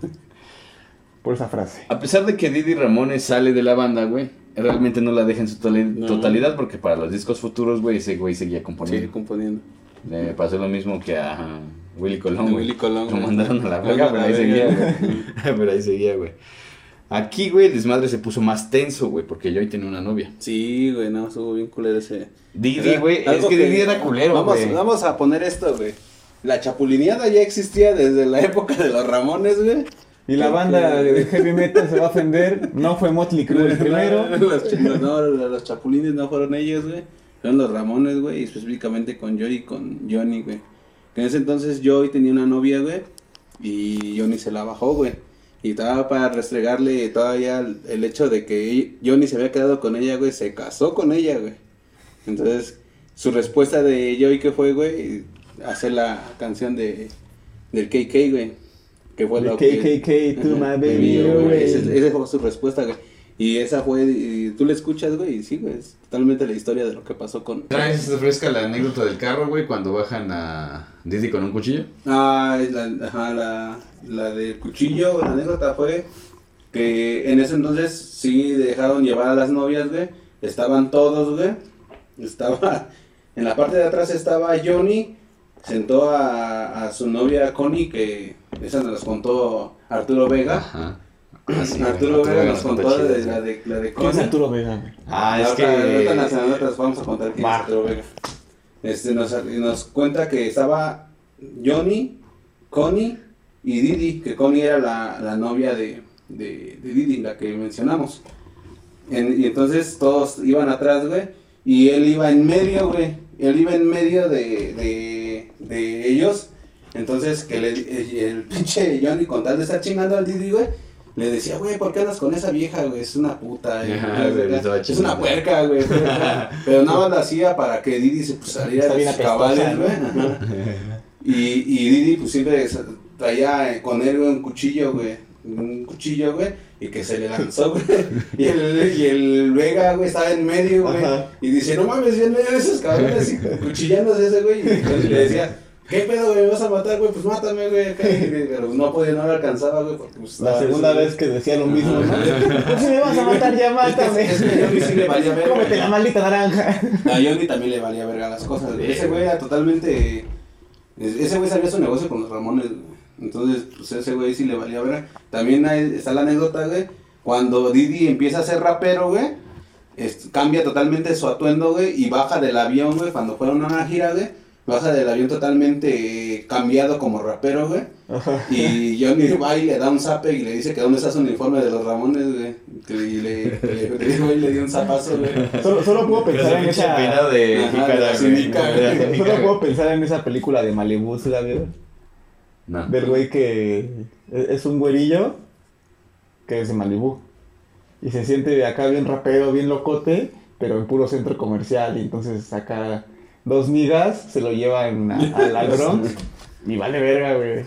por esa frase. A pesar de que Didi Ramones sale de la banda, güey, realmente no la deja en su No. totalidad porque para los discos futuros, güey, ese güey seguía Sí, componiendo. componiendo. Le pasó lo mismo que a Willy Colón, güey. Willy Colón, Lo mandaron a la verga, pero ahí mandaron a la seguía, güey. pero ahí seguía, güey. Aquí, güey, el desmadre se puso más tenso, güey, porque yo hoy tenía una novia. Sí, güey, no, estuvo bien culero ese. Didi, güey, es que Didi era culero, vamos, güey. Vamos a poner esto, güey. La chapulineada ya existía desde la época de los Ramones, güey. Y la banda de heavy metal se va a ofender. No fue Motley Crue el primero. Los, no, los, los chapulines no fueron ellos, güey. Fueron los Ramones, güey, y específicamente con Joey y con Johnny, güey. Que en ese entonces Joey tenía una novia, güey, y Johnny se la bajó, güey. Y estaba para restregarle todavía el, el hecho de que Johnny se había quedado con ella, güey, se casó con ella, güey. Entonces, su respuesta de Joey que fue, güey, hacer la canción de del KK, güey. Que fue lo que... KKK to my baby, güey, güey. Esa esa fue su respuesta, güey. Y esa fue, y tú la escuchas, güey, y sí, güey, es totalmente la historia de lo que pasó con... ¿Traes fresca la anécdota del carro, güey, cuando bajan a Didi con un cuchillo? Ah, es la, ajá, la, la del cuchillo, la anécdota fue que en ese entonces sí dejaron llevar a las novias, güey. Estaban todos, güey. Estaba, en la parte de atrás estaba Johnny, sentó a, a su novia Connie, que esa nos las contó Arturo Vega. Ajá. Ah, sí, Arturo Vega nos contó chido, de, la de, la de ¿Quién es Connie. Arturo Vega, güey? Ah, es ahorita en las que... anécdotas vamos a contar quién es Arturo Vega. Este, nos, nos cuenta que estaba Johnny, Connie y Didi, que Connie era la, la novia de, de, de Didi, la que mencionamos. En- y entonces todos iban atrás, güey, y él iba en medio, güey. Él iba en medio de, de, de ellos. Entonces, que le, el, el pinche Johnny, con tal de estar chingando al Didi, güey, le decía, güey, ¿por qué andas con esa vieja, güey? Es una puta, güey. Ajá, güey, es una puerca, güey. Pero nada más lo hacía para que Didi se pues, saliera de sus güey. Ajá. Y, y Didi, pues siempre traía con él güey, un cuchillo, güey. Un cuchillo, güey. Y que se le lanzó, güey. Y el, y el Vega, güey, estaba en medio, güey. Ajá. Y dice, no mames, yo en medio de esos cabrones. Y cuchillándose ese, güey. Y entonces le decía, ¿qué pedo, güey? ¿Me vas a matar, güey? Pues mátame, güey. acá, y- Pero no podía, no lo alcanzaba, güey, porque pues, La segunda vez que decía lo mismo, ¿no? Pues si me vas a matar, ya mátame. Es que a Johnny sí le valía verga. Cómete la maldita naranja. A Johnny también le valía verga las cosas. güey. Ese güey era totalmente. Ese güey sabía su negocio con los Ramones, güey. Entonces, pues ese güey sí le valía verga. También hay- está la anécdota, güey. Cuando Didi empieza a ser rapero, güey. es- cambia totalmente su atuendo, güey. Y baja del avión, güey. Cuando fueron a una gira, güey. Baja del avión totalmente eh, cambiado como rapero, güey. Y Johnny va y le da un zape y le dice que dónde está su uniforme de los Ramones, güey. Que le, le, le- güey, le dio un zapazo, güey. Solo, solo puedo pensar en esa. de Ajá, jícara, de la güey. cínica, De la güey. cínica, Solo puedo güey. pensar en esa película de Malibu, ¿sí la vieron? No. Del güey que es es un güerillo que es de Malibu. Y se siente acá bien rapero, bien locote, pero en puro centro comercial. Y entonces saca dos migas, se lo llevan a, a- al Bronx y vale verga, güey.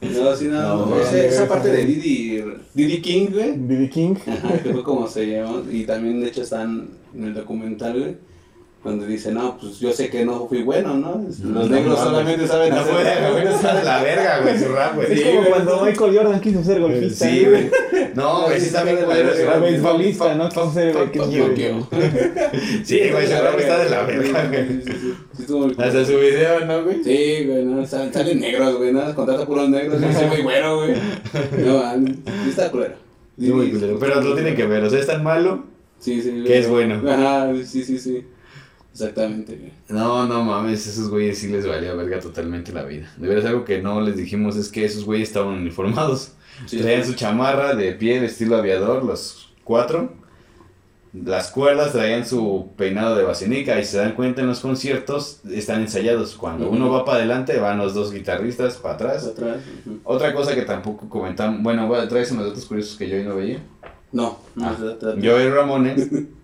No, sí, no, No, no, güey. esa, esa parte de Didi, Didi King, güey. Diddy King. Ajá, que fue como se llama. Y también, de hecho, están en el documental, güey. Donde dice, no, pues yo sé que no fui bueno, ¿no? Los No negros mames. solamente saben No hacer puede, rap, güey, no está de la verga, güey, su rap, güey. Es Sí, como güey. cuando Michael Jordan quiso ser golfista. Sí, güey. No, güey, sí está bien culero ese rap. beisbolista, ¿no? Quiso ser you. Sí, güey, ese rap está de la verga, güey. Hasta su video, ¿no, güey? Sí, güey, no, sal- salen negros, güey, nada, contrata puros negros, y soy muy güero, güey. No, sí está culero. Sí, muy culero. Pero lo tiene que ver, o sea, es tan malo. Sí, sí. Que es bueno. Ajá, sí, sí, sí. Exactamente. No, no mames, esos güeyes sí les valía verga totalmente la vida. De veras, algo que no les dijimos es que esos güeyes estaban uniformados. Sí, Traían sí. su chamarra de piel estilo aviador, los cuatro. Las cuerdas traían su peinado de basinica y se dan cuenta en los conciertos, están ensayados. Cuando uno va para adelante, van los dos guitarristas para atrás. Otra cosa que tampoco comentamos, bueno, traes unos datos curiosos que yo hoy no veía. No, no, Ah, Yo y Ramones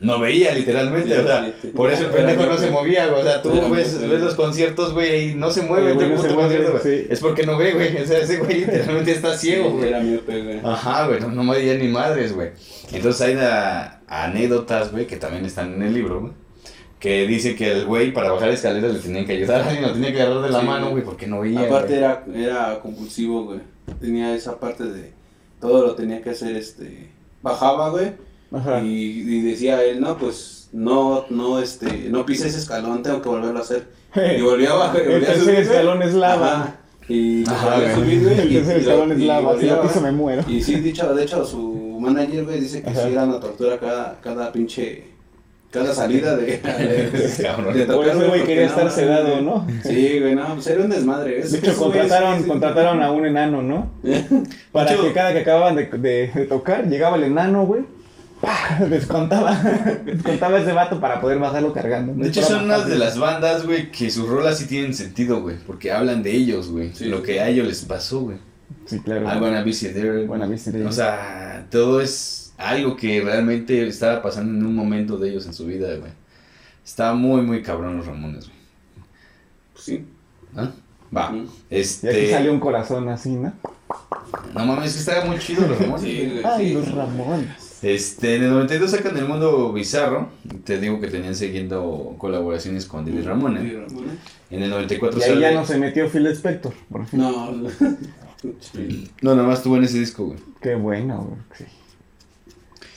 no veía literalmente, Sí, o sea, sí, sí. por eso el pendejo no se movía, güey, o sea, tú ves, ves los conciertos, güey, y no se mueve, güey no se mueve. Es porque no ve, güey, o sea, ese güey literalmente está ciego, güey. Era miope, güey. Ajá, güey, no, no me veía ni madres, güey. Entonces hay una- anécdotas, güey, que también están en el libro, güey. Que dice que el güey para bajar escaleras le tenían que ayudar, alguien lo tenía que agarrar de la mano, güey. porque no veía. Aparte era, era compulsivo, güey. Tenía esa parte de... Todo lo tenía que hacer, este... Bajaba, güey. Ajá. Y, y decía él, no, pues... No, no, este... No pises ese escalón, tengo que volverlo a hacer. Y volvía a bajar. El tercer escalón es lava. Ajá. Y Ajá, volvió a güey. subir, güey. El y- tercer escalón es y lava. Si lo piso me muero. Y sí, dicho, de hecho, su manager, güey, dice que Ajá. sí era una tortura cada, cada pinche... Cada salida de... de, Cabrón. de Por eso, güey, quería no, estar sedado. ¿no? Sí, güey, no, pues era un desmadre. Es- De hecho, contrataron, contrataron a un enano, ¿no? Para De que cada que acababan de, de- de tocar, llegaba el enano, güey. ¡Pah! Descontaba, descontaba ese vato para poder bajarlo cargando. ¿no? De hecho, son unas de las bandas, güey, que sus rolas sí tienen sentido, güey. Porque hablan de ellos, güey. Sí, lo sí. que a ellos les pasó, güey. Sí, claro. I wanna be there. Wanna be there. O sea, todo es algo que realmente estaba pasando en un momento de ellos en su vida, güey. Está muy, muy cabrón los Ramones, güey. Pues sí. ¿Ah? Va. Ujú. Y aquí Este. salió un corazón así, ¿no? No mames, que estaba muy chido los Ramones. Sí, Ay, sí. los Ramones. Este, en el 92 sacan El Mundo Bizarro. Te digo que tenían siguiendo colaboraciones con. Sí, Ramones. En el 94 Y ahí sale. ya no se metió Phil Spector, por fin. No, no. No, nada más estuvo en ese disco, güey. Qué bueno, güey. Sí.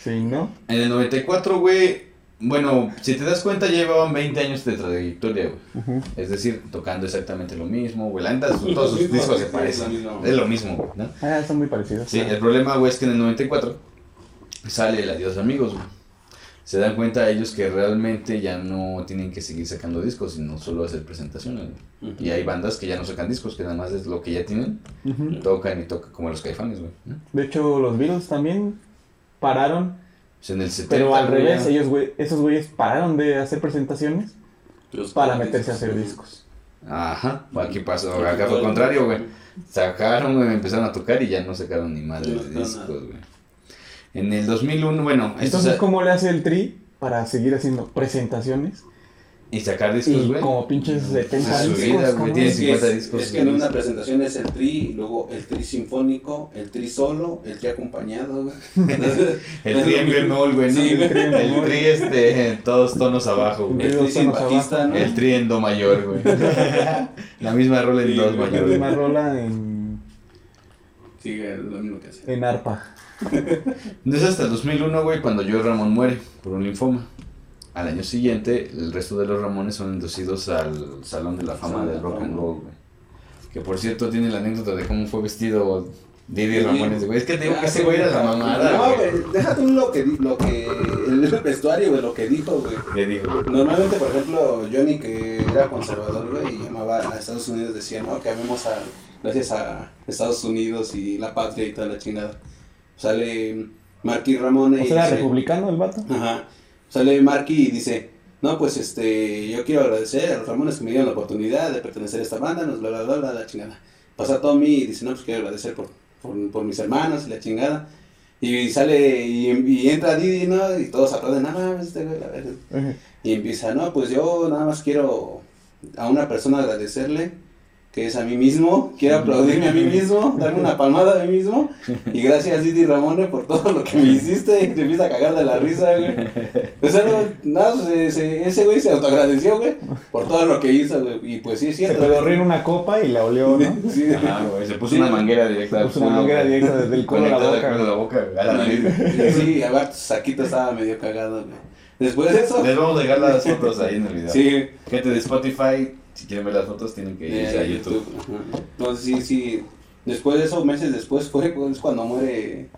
Sí, ¿no? En el 94, güey. Bueno, si te das cuenta, ya llevaban 20 años de trayectoria, güey. Es decir, tocando exactamente lo mismo, güey. La todos sus discos se parecen. Es lo mismo, güey, ¿no? Ah, son muy parecidos. Sí, el problema, güey, es que en el 94 sale el Adiós Amigos, güey. Se dan cuenta ellos que realmente ya no tienen que seguir sacando discos, sino solo hacer presentaciones. Y hay bandas que ya no sacan discos, que nada más es lo que ya tienen, tocan y tocan, como los caifanes, güey. ¿no? De hecho, los Beatles también pararon, en el 70, pero al güey, revés, ya- ellos, güey, esos güeyes pararon de hacer presentaciones Los para discos, meterse a hacer discos. Ajá, aquí pasó, acá fue lo contrario, güey. Sacaron, güey, empezaron a tocar y ya no sacaron ni madre de discos, güey. En el 2001, bueno, Entonces, ¿cómo le hace el Tri para seguir haciendo presentaciones Y sacar discos, Y güey. como pinches 70 Su discos. vida, güey, cabrón. tiene Es que, 50 es- discos, es que en una presentación es el tri, luego el tri sinfónico, el tri solo, el tri acompañado, güey. El tri en bemol, güey, ¿no? Sí. El tri, este, en todos tonos abajo, güey. El tri sin bajista. ¿no? El tri en do mayor, güey. La misma rola en Sí, dos güey. La mayor. misma rola en, Sí, lo mismo que hace. en arpa. No es hasta el 2001, güey, cuando Joe Ramón muere por un linfoma. Al año siguiente, el resto de los Ramones son inducidos al Salón de la Fama del Rock and. Roll, güey. Que por cierto tiene la anécdota de cómo fue vestido Didi Sí. Ramones, güey. Es que te digo que ese güey era la mamada, No, güey. déjate un lo que, lo que, el vestuario, güey, lo que dijo, güey. Normalmente, por ejemplo, Johnny, que era conservador, güey, y llamaba a Estados Unidos, decía, no, que amemos a, gracias a Estados Unidos y la patria y toda la chingada. Sale Marky Ramone O y sea, era dice- republicano el vato. Ajá. Sale Marky y dice, no, pues este, yo quiero agradecer a los Ramones que me dieron la oportunidad de pertenecer a esta banda, nos bla bla bla, bla, la chingada. Pasa Tommy y dice, no, pues quiero agradecer por, por, por mis hermanos y la chingada. Y sale y, y entra Didi, ¿no? Y todos aplauden, no mames, este güey, la verga". Y empieza, no, pues yo nada más quiero a una persona agradecerle, que es a mí mismo, quiero aplaudirme a mí mismo, darme una palmada a mí mismo, y gracias Didi Ramone por todo lo que me hiciste, y te empieza a cagar de la risa, güey. O sea, no, nada, se- se- ese güey se autoagradeció, güey, por todo lo que hizo, güey, y pues sí es Se cierto. pedorrió en una copa y la olió, ¿no? Sí, ajá, güey. Se puso Sí. una manguera directa al Puso una manguera directa desde el culo a la boca. culo a la boca, a la nariz. sí, aparte saquito estaba medio cagado, güey. Después de eso, Les vamos a dejar las fotos ahí en el video. sí, Gente de Spotify, quieren ver las fotos, tienen que irse a YouTube. Ajá. Entonces sí, sí. Después de eso, meses después, fue pues, cuando muere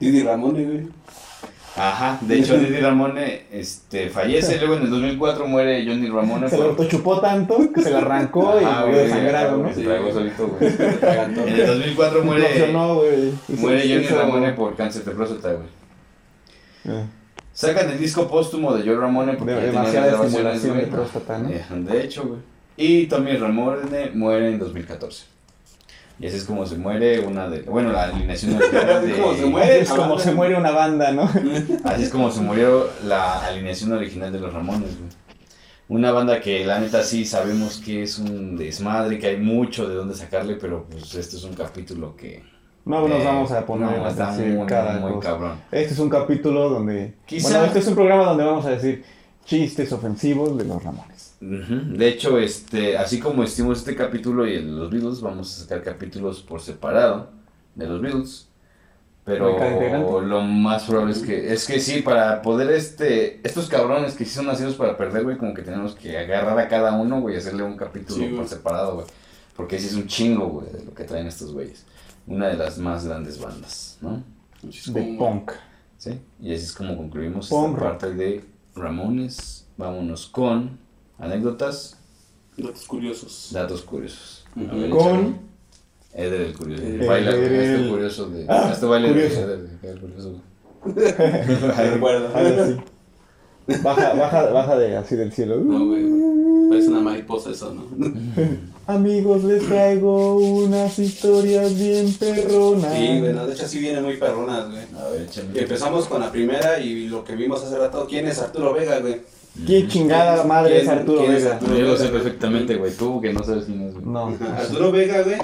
Didi Ramone, güey. Ajá, de hecho Didi Ramone este, fallece, luego en el 2004 muere Johnny Ramone. Se lo autochupó tanto que se la arrancó y Ajá, murió güey, desangrado, ¿no? Se tragó solito, güey. En el 2004 muere, Implosionó, güey. Muere Johnny Ramone por cáncer de próstata, güey. Eh, Sacan el disco póstumo de Joe Ramone porque de- las grabaciones, estimulación de próstata, ¿no? Eh, De hecho, güey. Y Tommy Ramone muere en 2014. Y así es como se muere una de... Bueno, la alineación original Así de... como se muere. Es como se muere una banda, ¿no? Así es como se murió la alineación original de los Ramones, güey. Una banda que la neta sí sabemos que es un desmadre, que hay mucho de dónde sacarle, pero pues este es un capítulo que... No nos eh, vamos a poner no, a está decir muy, cada muy cosa. cabrón. Este es un capítulo donde... Quizá- Bueno, este es un programa donde vamos a decir chistes ofensivos de los Ramones. De hecho, este, así como hicimos este capítulo y el de los Beatles, vamos a sacar capítulos por separado de los Beatles. Pero lo más probable es que, es que sí, para poder este, estos cabrones que sí son nacidos para perder, güey, como que tenemos que agarrar a cada uno, güey, y hacerle un capítulo Sí, por separado, güey. Porque sí es un chingo, güey, de lo que traen estos güeyes. Una de las más grandes bandas, ¿no? De punk. Sí. Y así es como concluimos Punk esta parte de Ramones. Vámonos con anécdotas Datos curiosos. Datos curiosos. Ujú. A ver, Con-. Eder el curioso. Eder Baila, el- este curioso de. Ah, este baile de curioso. Eder, el curioso. Recuerdo. Así. Baja, baja, baja de así del cielo. No, güey. Parece una mariposa eso, ¿no? Amigos, les traigo unas historias bien perronas. Sí, güey, no, de hecho sí vienen muy perronas, güey. A ver, échale. Empezamos con la primera y lo que vimos hace rato. ¿Quién es Arturo Vega, güey? ¿Qué chingada madre es ¿Quién- Arturo es Vega? Arturo? Yo lo sé perfectamente, güey. Tú que no sabes quién es, güey. No. Arturo Vega, güey,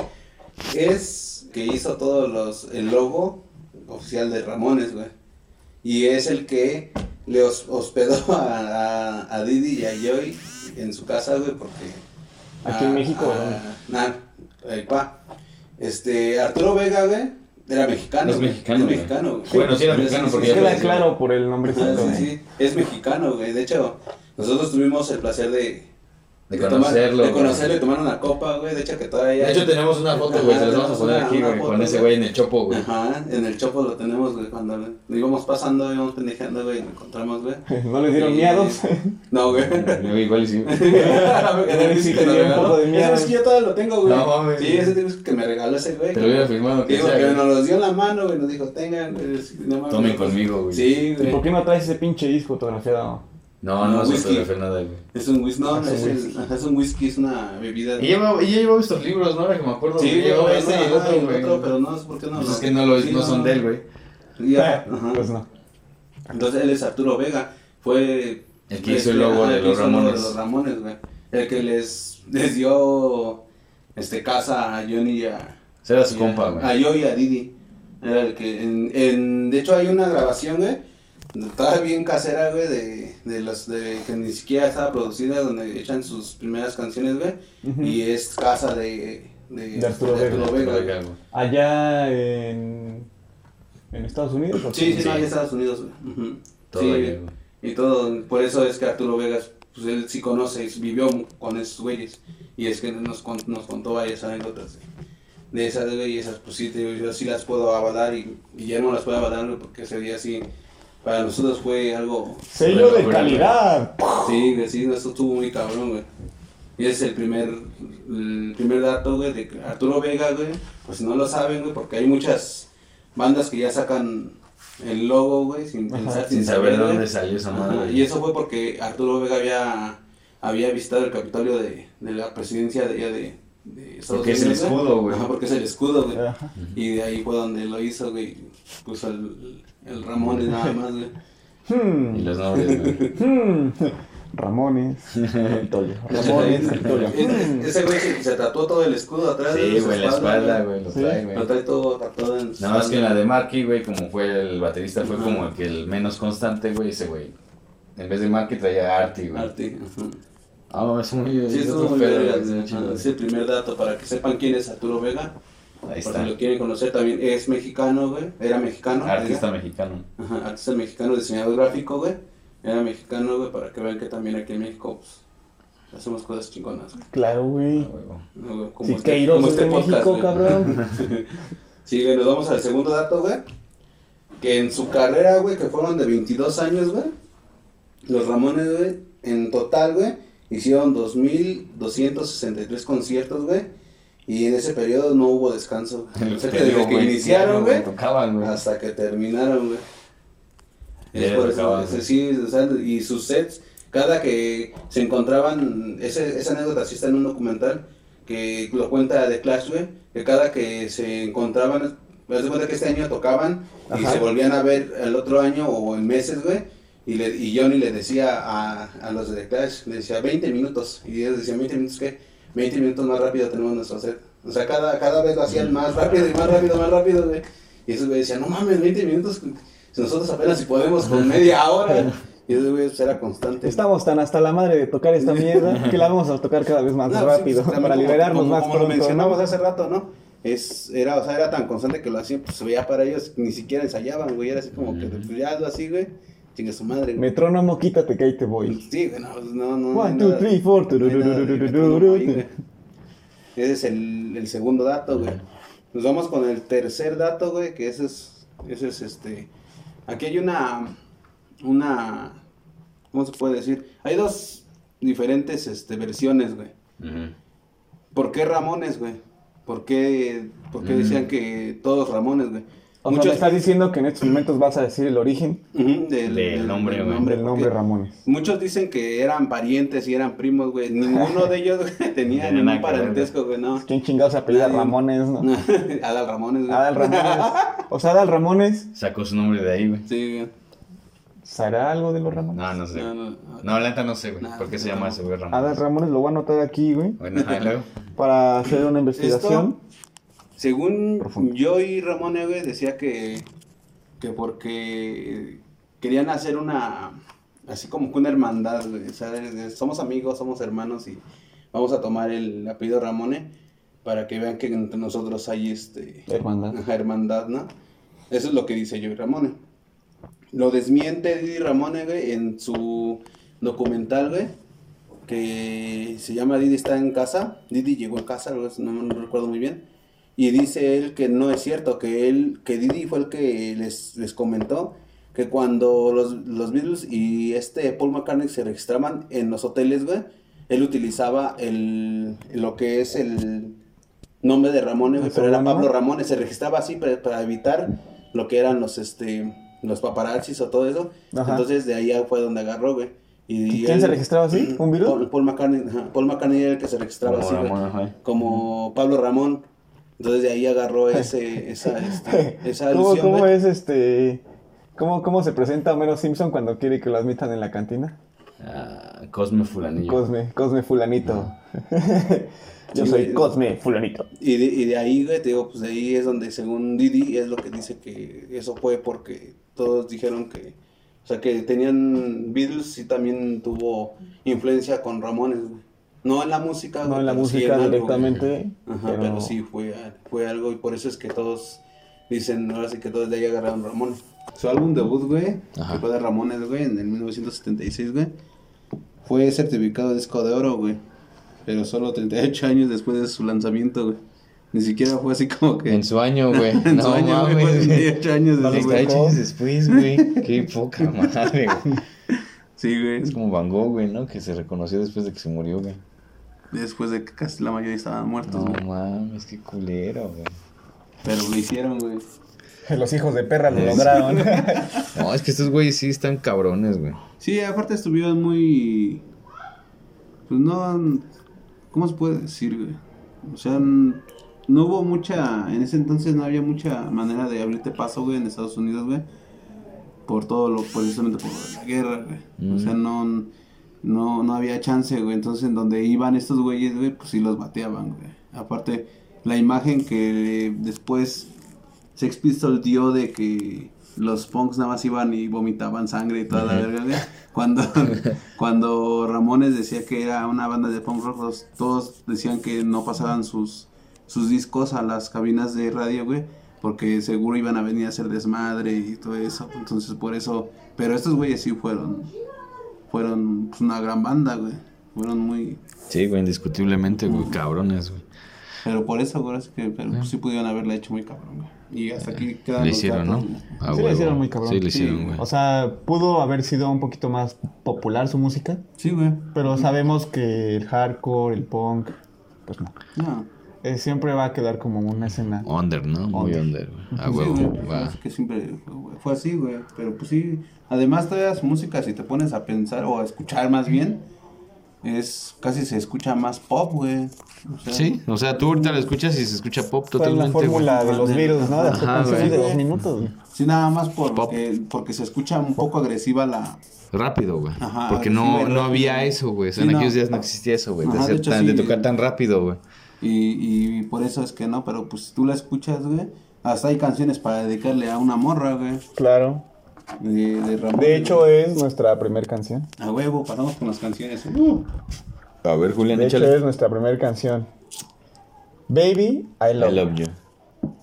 es que hizo todos los, el logo oficial de Ramones, güey. Y es el que le hos- hospedó a, a, a Didi y a Joy en su casa, güey, porque... ¿Aquí en México o ah, dónde? Nah, ahí pa. Este, Arturo Vega, güey, era mexicano. Es mexicano, Es mexicano, güey. Bueno, sí era mexicano sí, porque sí, ya Queda claro por el nombrecito. Ajá, ¿no? sí, sí, es mexicano, güey. De hecho, nosotros tuvimos el placer de... De conocerlo. de conocerlo y tomar una copa, güey. De hecho, que todavía... De hecho, tenemos una foto, güey. Se las vamos a poner aquí, güey. Con ese güey. en el chopo, güey. Ajá, en el chopo lo tenemos, güey, cuando lo íbamos pasando, íbamos pendejeando, güey, y lo encontramos, güey. ¿No les dieron Y- miados? No, güey. Igual y sí. Sí que tenía un poco de miedo. Ese sí yo todavía lo tengo, güey. No mames. Sí, ese es que me regaló ese güey. Te lo hubiera firmado que que nos los dio en la mano, güey, nos dijo, tengan, güey. Tomen conmigo, güey. Sí, ¿Y güey. por qué no traes ese pinche disco fotografiado? No, no, no se fotografía nada, güey. Es un whisky, no, Es es, un el- whisky. es un whisky, es una bebida. Y lleva, y ya llevaba estos libros, ¿no? Ahora que me acuerdo. Sí, llevaba ese y el no, otro, güey. otro, pero no, es porque no. Pues lo- es que no, lo, sí, no son de él, güey. Ya, ajá. Pues no. Entonces él es Arturo Vega. Fue El que hizo el logo ah, de los logo Ramones. de los Ramones, güey. El que les, les dio este, casa a Johnny y a... Será su compa, güey. A yo y a Didi. Era el que... En, en- de hecho, hay una grabación, güey. Estaba bien casera, güey, de, de los de que ni siquiera estaba producida, donde echan sus primeras canciones, güey. Y es casa de, de, De Arturo Vega. Vega, güey. güey. Allá en, en Estados Unidos. ¿o Sí, qué? sí, no, en Estados Unidos, güey. Todo Sí, allá, güey. Y todo, por eso es que Arturo Vegas, pues él sí conoce, vivió con esos güeyes. Y es que nos, con- nos contó varias anécdotas de, de esas, güey, y esas, pues sí, yo sí las puedo avalar y, y ya no las puedo avalar, porque ese día sí, para nosotros fue algo, Sello de calidad. sí, güey, sí, eso estuvo muy cabrón, güey. Y ese es el primer, el primer dato, güey, de que Arturo Vega, güey, pues si no lo saben, güey, porque hay muchas bandas que ya sacan el logo, güey, sin pensar, Sin saber de güey. dónde salió esa madre. Y eso fue porque Arturo Vega había, había visitado el Capitolio de, de la presidencia de, allá de, de Estados Porque es el Unidos, escudo, güey. Ajá, porque es el escudo, güey. Ajá. Y de ahí fue donde lo hizo, güey. Puso el, el Ramones nada más, güey. Hmm. Y los nombres, güey. Hmm. Ramones. Capitolio. Ramones. Capitolio. Es- Hmm. Ese güey se, se tatuó todo el escudo atrás de Sí, su güey, la espalda, güey, lo Sí. trae, güey. Lo trae todo tatuado en su Nada más que en la espalda. de Marky, güey, como fue el baterista, fue Ajá. como el que el menos constante, güey, ese güey. En vez de Marky traía Artie, güey. Arte, ajá. Ah, es muy... Sí, es estuvo muy verga, güey, ajá, Es el primer dato para que sepan quién es Arturo Vega. Ahí Por está. si lo quieren conocer, también es mexicano, güey. Era mexicano. Artista era. mexicano. Ajá, artista mexicano, diseñador gráfico, güey. Era mexicano, güey, para que vean que también aquí en México, pues, hacemos cosas chingonas, güey. Claro, güey. Huevo. ¿no, güey? Como Si este- Queiroz como es de este podcast, México, güey. cabrón. Sí, güey, nos vamos al segundo dato, güey. Que en su carrera, güey, que fueron de 22 años, güey. Los Ramones, güey, en total, güey, hicieron 2.263 conciertos, güey. Y en ese periodo no hubo descanso. Te digo, desde que iniciaron, güey, Tocaban, güey. hasta que terminaron, güey. Es por eso, sí, o sea, y sus sets, cada que se encontraban, ese, esa anécdota sí está en un documental que lo cuenta de Clash, güey, que cada que se encontraban, me das cuenta que este año tocaban y Ajá. se volvían a ver el otro año o en meses, güey, y, le, y Johnny le decía a, a los de The Clash, le decía 20 minutos, y ellos decían 20 minutos, ¿qué? 20 minutos más rápido tenemos nuestro set. O sea, cada, cada vez lo hacían más rápido y más rápido, más rápido, güey. Y esos güey decían, no mames, 20 minutos, si nosotros apenas si podemos con media hora. Y ese güey pues, era constante. Estamos tan hasta la madre de tocar esta mierda que la vamos a tocar cada vez más No, sí, rápido pues, también para como- liberarnos como- más como lo mencionamos ¿no? hace rato, ¿no? Es, era, o sea, era tan constante que lo hacían, pues se veía para ellos, ni siquiera ensayaban, güey. Era así como que, pues ya hazlo así, güey. Chingue su madre, güey. Metrónomo, quítate que ahí te voy. Sí, güey, no, pues, no, no. no One, two, nada- three, four. no ahí. Ese es el, el segundo dato, güey. Nos vamos con el tercer dato, güey, que ese es, ese es este... Aquí hay una, una, ¿cómo se puede decir? Hay dos diferentes, este, versiones, güey. ¿Por qué Ramones, güey? ¿Por qué, por qué decían que todos Ramones, güey? O sea, me Muchos, estás diciendo que en estos momentos vas a decir el origen del, Del nombre, güey. del nombre porque Ramones. Muchos dicen que eran parientes y eran primos, güey. Ninguno de ellos güey, tenía ningún parentesco, güey, no. ¿Quién chingados se apellida Nadie. Ramones, no? Adal Ramones, güey. Adal Ramones. O sea, Adal Ramones, Sacó su nombre de ahí, güey. Sí, güey. ¿será algo de los Ramones? No, no sé. No, no, no. No, la neta no sé, güey. Nah, ¿Por qué se no. llama ese güey Ramón? Adal Ramones lo voy a anotar aquí, güey, Bueno, y luego. para hacer una investigación. Según Profundo. yo y Ramón, decía que, que porque querían hacer una, así como que una hermandad. O sea, somos amigos, somos hermanos y vamos a tomar el apellido Ramone para que vean que entre nosotros hay este... Hermandad. Hermandad, ¿no? Eso es lo que dice yo y Ramone. Lo desmiente Didi Ramone, güey, en su documental, güey, que se llama Didi está en casa. Didi llegó en casa, no recuerdo muy bien. Y dice él que no es cierto, que él, que Didi fue el que les, les comentó que cuando los, los Beatles y este Paul McCartney se registraban en los hoteles, güey, él utilizaba el, lo que es el nombre de Ramón, güey, ¿El pero era? Pablo Ramón, se registraba así para, para evitar lo que eran los, este, los paparazzis o todo eso. Ajá. Entonces de ahí fue donde agarró, güey. Y, ¿Quién se registraba así? ¿Un Beatle? Paul, Paul McCartney, ajá, Paul McCartney era el que se registraba Como así, güey, Ramón, como Pablo Ramón. Entonces de ahí agarró ese, esa, este, esa ¿Cómo, alusión, cómo güey. es este? ¿Cómo, ¿Cómo se presenta Homero Simpson cuando quiere que lo admitan en la cantina? Ah, Cosme Fulanillo. Cosme, Cosme Fulanito. Yo Sí, soy. Cosme Fulanito. Y de, y de ahí, güey, te digo, pues de ahí es donde, según Didi, es lo que dice que eso fue porque todos dijeron que, o sea, que tenían Beatles y también tuvo influencia con Ramones, güey. No en la música, No güey, en la sí música algo, directamente. Ajá, pero... sí fue, fue algo y por eso es que todos dicen, ahora sí que todos de ahí agarraron Ramones. Su álbum debut, güey, Ajá. que fue de Ramones, güey, en el 1976, güey, fue certificado disco de oro, güey. Pero solo 38 años después de su lanzamiento, güey. Ni siquiera fue así como que... En su año, güey. en no su año, güey, fue mames, güey. 38 años después. Treinta y ocho Van Gogh. años después, güey. Qué poca madre, güey. Sí, güey. Es como Van Gogh, güey, ¿no? Que se reconoció después de que se murió, güey. Después de que casi la mayoría estaban muertos, No güey. mames, qué culero, güey. Pero lo hicieron, güey. Los hijos de perra lo lograron. No, es que estos güeyes sí están cabrones, güey. Sí, aparte estuvieron muy... Pues no... ¿Cómo se puede decir, güey? O sea, no hubo mucha... En ese entonces no había mucha manera de abrirte paso, güey, en Estados Unidos, güey. Por todo lo... Precisamente por la guerra, güey. O sea, no... No, no había chance, güey. Entonces, en donde iban estos güeyes, güey, pues sí los bateaban, güey. Aparte, la imagen que después Sex Pistols dio de que los punks nada más iban y vomitaban sangre y toda la verga, güey. Cuando, cuando Ramones decía que era una banda de punk rock, todos decían que no pasaban sus, sus discos a las cabinas de radio, güey. Porque seguro iban a venir a hacer desmadre y todo eso. Entonces, por eso. Pero estos güeyes sí fueron. Fueron pues, una gran banda, güey. Fueron muy. Sí, güey, indiscutiblemente, güey. Cabrones, güey. Pero por eso, güey, es que pero, pues, sí pudieron haberla hecho muy cabrón, güey. Y hasta aquí quedan Le los hicieron, datos, ¿no? güey. A sí, huevo. hicieron muy cabrón. Sí, le Sí, hicieron, güey. O sea, pudo haber sido un poquito más popular su música, Sí, güey. pero sabemos que el hardcore, el punk, pues no. No. Eh, siempre va a quedar como una escena. Under, ¿no? Muy Under. güey. A Sí, huevo, güey, es que siempre fue, así, güey. Pero pues sí, además toda su música, si te pones a pensar o a escuchar más bien, es casi se escucha más pop, güey. O sea, Sí, o sea, tú ahorita lo escuchas y se escucha pop Fue la totalmente, güey. fórmula de los Beatles, ¿no? De Ajá, güey. de dos minutos. güey. Sí, nada más porque, porque se escucha un poco agresiva la... Rápido, güey. Ajá, Porque no, no había eso, güey. O sea, Sí, en no. aquellos días no existía eso, güey. De, Ajá, de hacer hecho, tan- de sí. tocar tan rápido, güey. Y, y por eso es que no, pero pues tú la escuchas, güey. Hasta hay canciones para dedicarle a una morra, güey. Claro. De, de Ramón. De hecho, es nuestra primera canción. A huevo, pasamos con las canciones. Uh. A ver, Julián, De hecho, es nuestra primera canción. Baby, I love, I love you.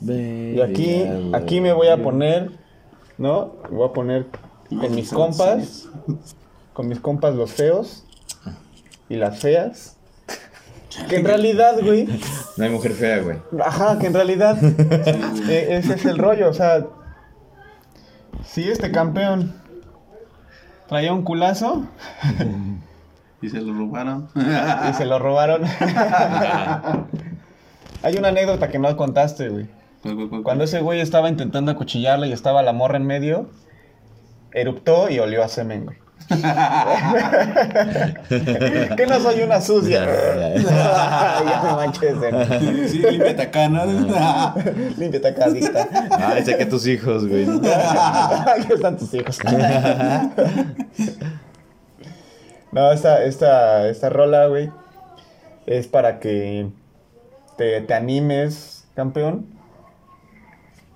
Y aquí, aquí me voy a poner, ¿no? Me voy a poner con mis compas, con mis compas los feos y las feas. Que en realidad, güey, No hay mujer fea, güey. ajá, que en realidad eh, ese es el rollo, o sea, si este campeón traía un culazo Y se lo robaron. y se lo robaron. Hay una anécdota que no contaste, güey. Cuando ese güey estaba intentando acuchillarla y estaba la morra en medio, eruptó y olió a semen, güey. Que no soy una sucia. ya me manches, eh. Sí, límpiate acá, ¿no? Límpiate acá, adicta. Ay, saqué a tus hijos, güey. Aquí están tus hijos. no, esta, esta, esta rola, güey, es para que te, te animes, campeón,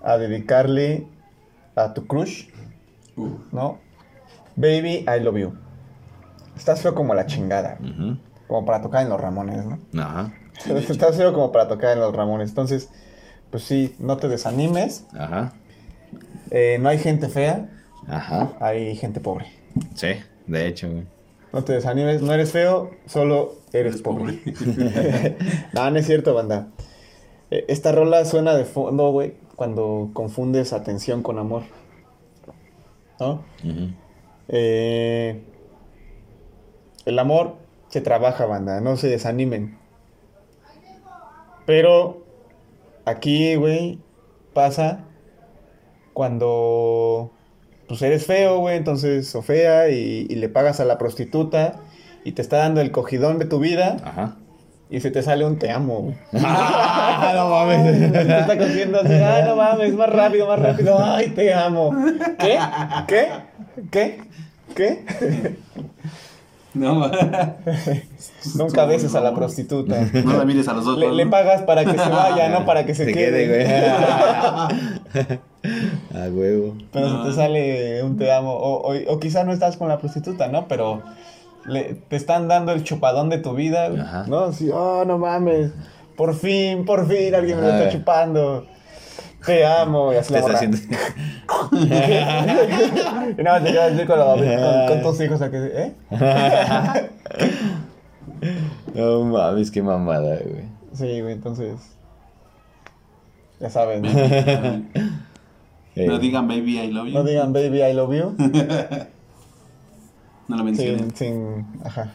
a dedicarle a tu crush, ¿no? Baby, I love you. Estás feo como la chingada, como para tocar en los Ramones, ¿no? Ajá. Estás feo como para tocar en los Ramones. Entonces, pues sí, no te desanimes. Ajá. Eh, no hay gente fea, Ajá. hay gente pobre. Sí, de hecho, güey. No te desanimes, no eres feo, solo eres Eres pobre. no, no es cierto, banda. Eh, Esta rola suena de fondo, güey, cuando confundes atención con amor. ¿No? Ujú. Eh, el amor se trabaja, banda, no se desanimen. Pero aquí, güey, pasa cuando pues eres feo, güey, entonces o fea y, y le pagas a la prostituta y te está dando el cogidón de tu vida Ajá. y se te sale un te amo, güey. ¡Ah, no mames! te está cogiendo así, ay, no mames, más rápido, más rápido, ay, te amo. ¿Qué? ¿Qué? ¿Qué? ¿Qué? No, Nunca beses a la prostituta. no la mires a los ojos. Le, le pagas para que se vaya, no para que se, Se quede. güey. A huevo. Pero se te sale un te amo. O, o, o quizá no estás con la prostituta, ¿no? Pero le- te están dando el chupadón de tu vida. Ajá. No, sí, oh, no mames. Por fin, por fin alguien me lo está chupando. Te amo. Y así Te la está morra. haciendo. y no, te quedas así con, la- con- con tus hijos. a que, ¿Eh? No mames, qué mamada, güey. Sí, güey, entonces. Ya saben. ¿no? Eh, No digan baby I love you. No digan baby, I love you. No lo mencionen. Sin, sin. Ajá.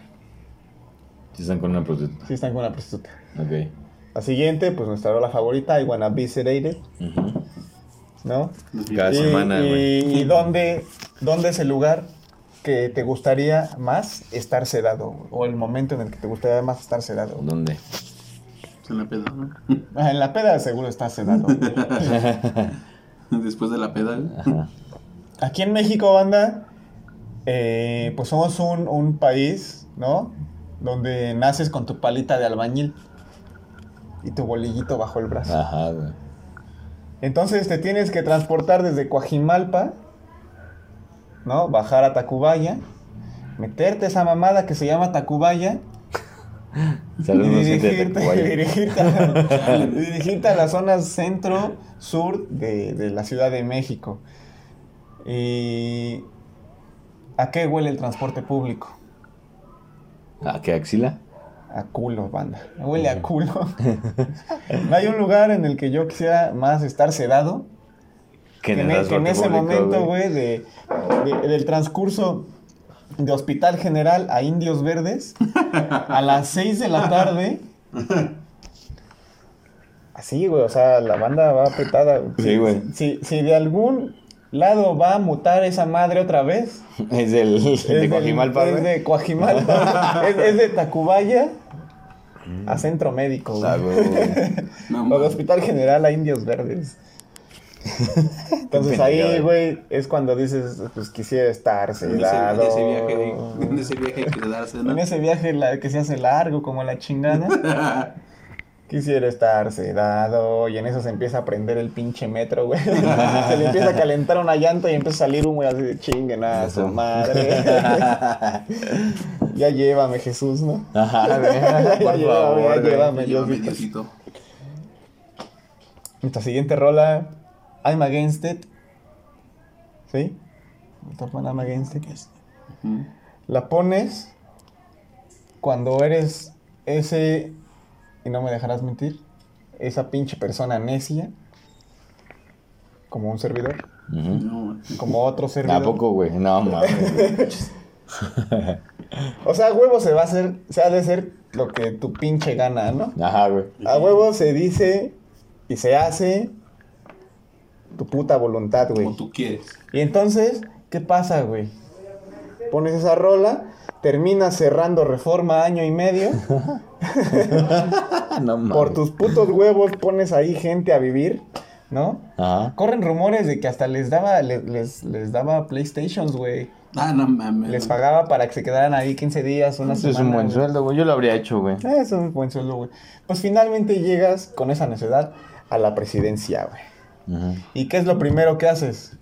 Si están con una prostituta. Sí, están con una prostituta. Ok. La siguiente, pues nuestra rola favorita, I Wanna Be Sedated. ¿no? Cada y, semana, y- güey. y dónde, dónde es el lugar que te gustaría más estar sedado? O el momento en el que te gustaría más estar sedado. ¿Dónde? En la peda, ¿no? Ah, En la peda seguro estás sedado. Después de la peda. Ajá. Aquí en México, banda, eh, pues somos un, un país, ¿no? Donde naces con tu palita de albañil y tu bolillito bajo el brazo. Ajá, güey. Entonces te tienes que transportar desde Coajimalpa, ¿no? Bajar a Tacubaya, meterte esa mamada que se llama Tacubaya y Saludos, de dirigirte, Tacubaya. dirigirte, a, dirigirte a la zona centro-sur de, de la Ciudad de México. ¿Y a qué huele el transporte público? ¿A qué axila? A culo, banda. Huele a culo. no hay un lugar en el que yo quisiera más estar sedado que en, el e- que en ese público, momento, güey, de, de- del transcurso de Hospital General a Indios Verdes, a las 6 de la tarde. Así, güey, o sea, la banda va apretada. Sí, güey. Si, si de algún lado va a mutar esa madre otra vez, Es del es de Coajimalpa, es de Coajimalpa. es, es de Tacubaya a Centro Médico, güey. O de. Hospital General a Indios Verdes. Entonces ahí, güey, es cuando dices, pues quisiera estar En ese, sedado. en ese viaje, en ese viaje hay que quedarse, ¿no? En ese viaje la- que se hace largo como la chingada. Quisiera estar sedado. Y en eso se empieza a prender el pinche metro, güey. se le empieza a calentar una llanta y empieza a salir un güey así de chinguen a su madre. ya llévame, Jesús, ¿no? Ajá, güey. Ya Por llévame, favor, ya llévame, Llévame, Diosito. Nuestra siguiente rola, I'm Against It. ¿Sí? I'm Against It. Ujú. La pones cuando eres ese, y no me dejarás mentir, esa pinche persona necia, como un servidor. No, como otro servidor. ¿A poco, güey? No, mames. O sea, a huevo se va a hacer, se ha de ser lo que tu pinche gana, ¿no? Ajá, güey. A huevo se dice y se hace tu puta voluntad, güey. como tú quieres. Y entonces, ¿qué pasa, güey? Pones esa rola, terminas cerrando reforma año y medio. No mames. Por tus putos huevos pones ahí gente a vivir, ¿no? Ajá. Corren rumores de que hasta les daba, les, les, les daba PlayStations, güey. Ah, no mames. Les pagaba para que se quedaran ahí 15 días, una Eso es semana. un buen sueldo, güey. Yo lo habría hecho, güey. Ah, Eso es un buen sueldo, güey. Pues finalmente llegas con esa necesidad a la presidencia, güey. ¿Y qué es lo primero que haces?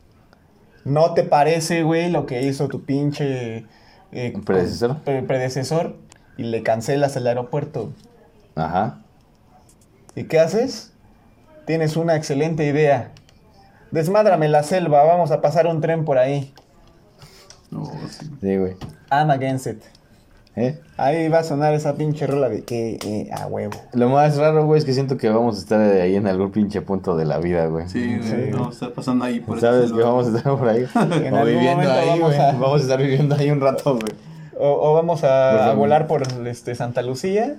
¿No te parece, güey, lo que hizo tu pinche... eh, ¿Predecesor? pre- predecesor y le cancelas el aeropuerto. Ajá. ¿Y qué haces? Tienes una excelente idea. Desmádrame la selva, vamos a pasar un tren por ahí. No, sí. Sí, güey. I'm against it. ¿Eh? Ahí va a sonar esa pinche rola de que eh, a huevo. Lo más raro, güey, es que siento que vamos a estar ahí en algún pinche punto de la vida, güey. Sí, güey. Sí. No, está pasando ahí por Sabes que vamos a estar por ahí. En o viviendo ahí, vamos güey. a- Vamos a estar viviendo ahí un rato, güey. O, o vamos a, volar por este, Santa Lucía,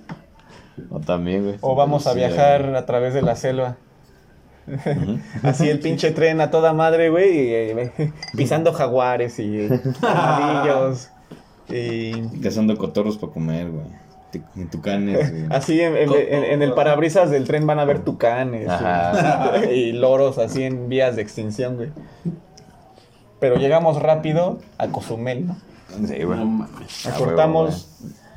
O también, güey. o vamos a viajar a través de la selva. Así el pinche tren a toda madre, güey, y, eh, pisando jaguares y. Cazando cotorros para comer, güey. En tucanes, güey. así en, en- en- en el parabrisas del tren van a ver tucanes Ajá. y loros así en vías de extinción, güey. Pero llegamos rápido a Cozumel, ¿no? Sí, güey. No mames. A Acortamos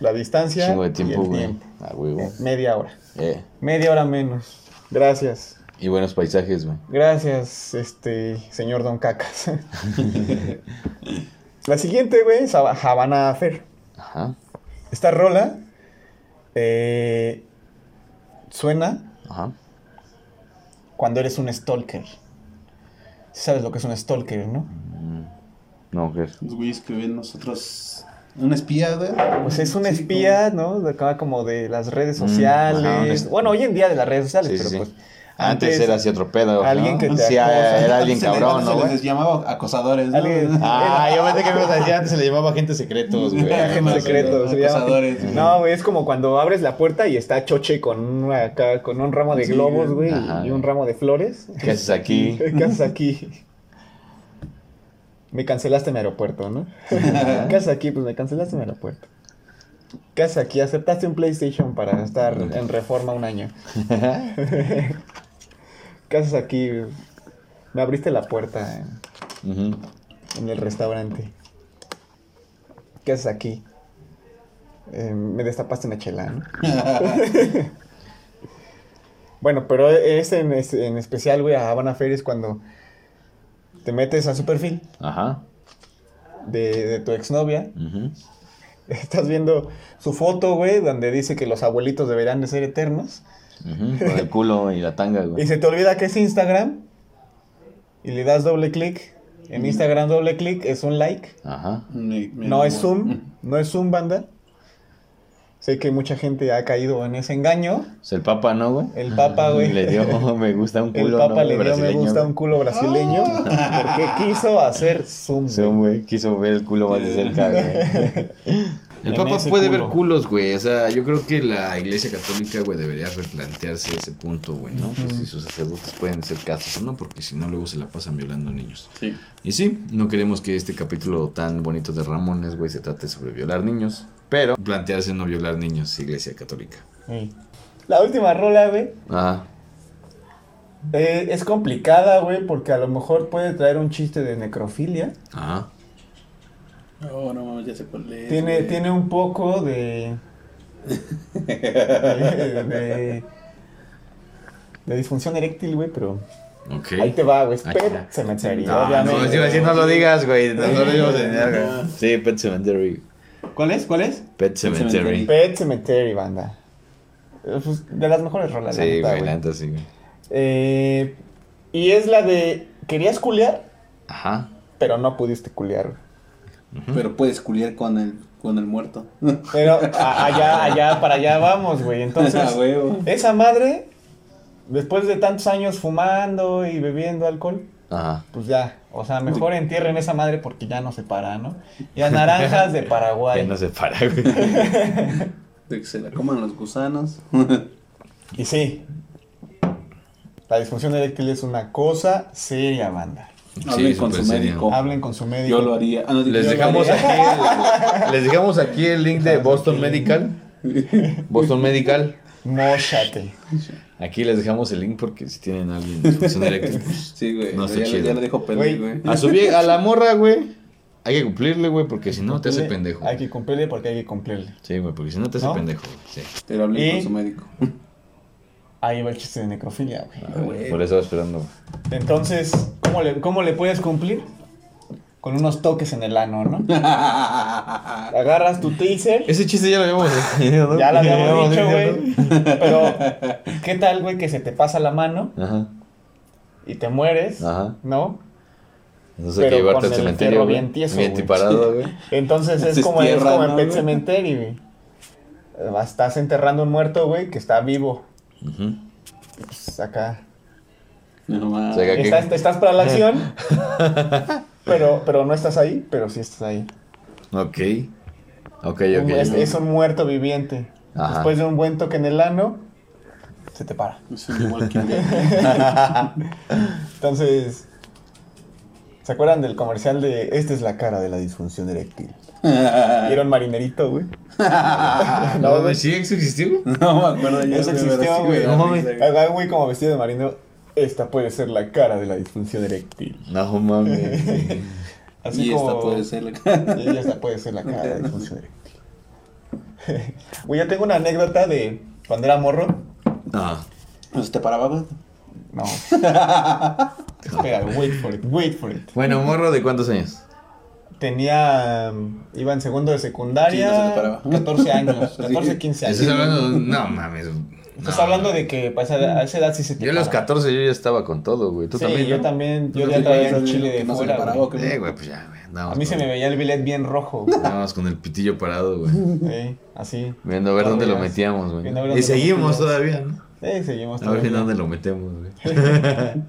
la distancia. Chingo de y tiempo, el güey. tiempo. A huevo. Eh, media hora. Eh. Media hora menos. Gracias. Y buenos paisajes, güey. Gracias, este, señor Don Cacas. la siguiente, güey, es Hava- Havana Fair. Ajá. Esta rola eh, suena Ajá. cuando eres un stalker. Sabes lo que es un stalker, ¿no? No, ¿qué es? Los güeyes que ven nosotros. Un espía, güey. Pues es un Sí, espía, ¿no? De acá como de las redes Mm, ajá, sociales. es- bueno, hoy en día de las redes sociales, Sí, pero sí, pues. Antes, era así otro pedo. alguien ¿no? que te Sí, acosa. era alguien Se le- cabrón, ¿no, Se les llamaba acosadores, ¿no? Alguien- Ah, yo pensé que me ibas a decir antes se le llamaba agentes secretos, güey. Agente no, secreto, no, se llama. acosadores, güey. No, güey, es como cuando abres la puerta y está Choche con, una, acá, con un ramo de Sí, globos, güey, y un ramo de flores. ¿Qué haces aquí? ¿Qué haces aquí? Me cancelaste mi aeropuerto, ¿no? ¿Qué haces aquí? Pues me cancelaste mi aeropuerto. ¿Qué haces aquí? Aceptaste un PlayStation para estar en reforma un año. ¿Qué haces aquí? Me abriste la puerta en, el restaurante. ¿Qué haces aquí? Eh, me destapaste una chela, ¿no? bueno, pero es en, es- en especial, güey, a Habana Fair es cuando te metes a su perfil Ajá. de, de tu exnovia. Estás viendo su foto, güey, donde dice que los abuelitos deberían de ser eternos. Con el culo y la tanga, Y güey. se te olvida que es Instagram. Y le das doble clic. En Instagram doble clic es un like. Ajá. Me- me- No es Zoom, no es Zoom, banda. Sé que mucha gente ha caído en ese engaño. Es el papa, ¿no, güey? El papa, güey. Le dio me gusta un El culo, papa ¿no? le dio me gusta güey. un culo brasileño porque quiso hacer Zoom. Sí, güey. quiso ver el culo más de cerca, güey. El En Papa puede culo. ver culos, güey. O sea, yo creo que la Iglesia Católica, güey, debería replantearse ese punto, güey, ¿no? Pues si sus sacerdotes pueden ser casos o no, porque si no, luego se la pasan violando niños. Sí. Y sí, no queremos que este capítulo tan bonito de Ramones, güey, se trate sobre violar niños, pero plantearse no violar niños, Iglesia Católica. Sí. La última rola, güey, Ajá. eh, es complicada, güey, porque a lo mejor puede traer un chiste de necrofilia. Ajá. Oh, no mames, ya sé cuál es. Tiene, güey. tiene un poco de. de, de, de disfunción eréctil, güey, pero. Ahí te va, güey. Pet. Cemetery, No, obviamente. no, decir, no lo digas, güey. No, no lo digas en verga. Sí, Pet Cemetery. ¿Cuál es? ¿Cuál es? Pet Cemetery. Pet Cemetery, banda. Pues, de las mejores rolas, la Sí, neta, güey, la neta sí, güey. Eh, y es la de. Querías culiar, Ajá. pero no pudiste culiar, güey. Pero puedes culiar con el, con el muerto. Pero a- allá, allá, para allá vamos, güey. Entonces, esa madre, después de tantos años fumando y bebiendo alcohol, Ajá. pues ya, o sea, mejor entierren esa madre porque ya no se para, ¿no? Y a naranjas de Paraguay. no se para, güey. De que se la coman los gusanos. Y sí, la disfunción eréctil es una cosa seria, banda. Hablen con su serio. médico. Hablen con su médico. Yo lo haría. Ah, no, Les yo lo dejamos haría. aquí, les dejamos aquí el link de Boston Medical. Boston Medical. Móchate. Aquí les dejamos el link porque si tienen a alguien disfunción eréctil, pues, Sí, güey. No está ya, chido. ya le dejo pedir, Güey. güey. a su vie- a la morra, güey, hay que cumplirle, güey, porque si no te hace pendejo. Hay que cumplirle porque hay que cumplirle. Sí, güey, porque si no te hace ¿No? pendejo, güey. Sí. Pero hablen Y- con su médico. Ahí va el chiste de necrofilia, güey. Ah, güey. Por eso estaba esperando. Entonces, ¿cómo le, ¿cómo le puedes cumplir? Con unos toques en el ano, ¿no? Agarras tu taser. Ese chiste ya lo habíamos tenido, ¿no? Ya lo habíamos dicho, güey. Pero, ¿qué tal, güey, que se te pasa la mano ¿no? Ajá. y te mueres? Ajá. ¿No? Entonces hay Pero que llevarte con al el cementerio, güey. bien tieso, Bien parado, güey. Entonces es como, es estierra, como en ¿no, Pet güey? Cemetery, güey. Eh, Estás enterrando un muerto, güey, que está vivo. Ujú. Pues acá. No. O sea, que- Estás, estás para la acción, pero, pero no estás ahí, pero sí estás ahí. Ok. Ok, ok. es, es un muerto viviente. Ajá. Después de un buen toque en el ano, se te para. Walking Dead. Entonces, ¿se acuerdan del comercial de Esta es la cara de la disfunción eréctil? Y era un marinerito, güey. No, güey, ¿sí eso existió? No me acuerdo ya. Eso existió, güey. No mames. güey como vestido de marino. Esta puede ser la cara de la disfunción eréctil. No mames. Así y como... esta puede ser la Y esta puede ser la cara de disfunción eréctil. Güey, yo tengo una anécdota de cuando era morro. Ah. Pues te paraba. No. Espera, wait for it, wait for it. Bueno, morro, ¿de cuántos años? Tenía. um, Iba en segundo de secundaria. Sí, no se te paraba. 14 años. 14, Sí. 15 años. Estás hablando. No mames. Estás no. hablando de que pues, a a esa edad sí se te Yo a los para. 14 yo ya estaba con todo, güey. ¿Tú sí, también? yo no? también. Yo ya traía el chile de no se fuera. le paraba, güey. ¿o qué? Eh, güey, pues ya, güey. A mí se con- me veía el bilet bien rojo. güey. Andábamos con el pitillo parado, güey. Sí, así. Viendo a ver dónde lo metíamos, güey. Y seguimos todavía, ¿no? Sí, seguimos A ver todavía. dónde lo metemos, güey.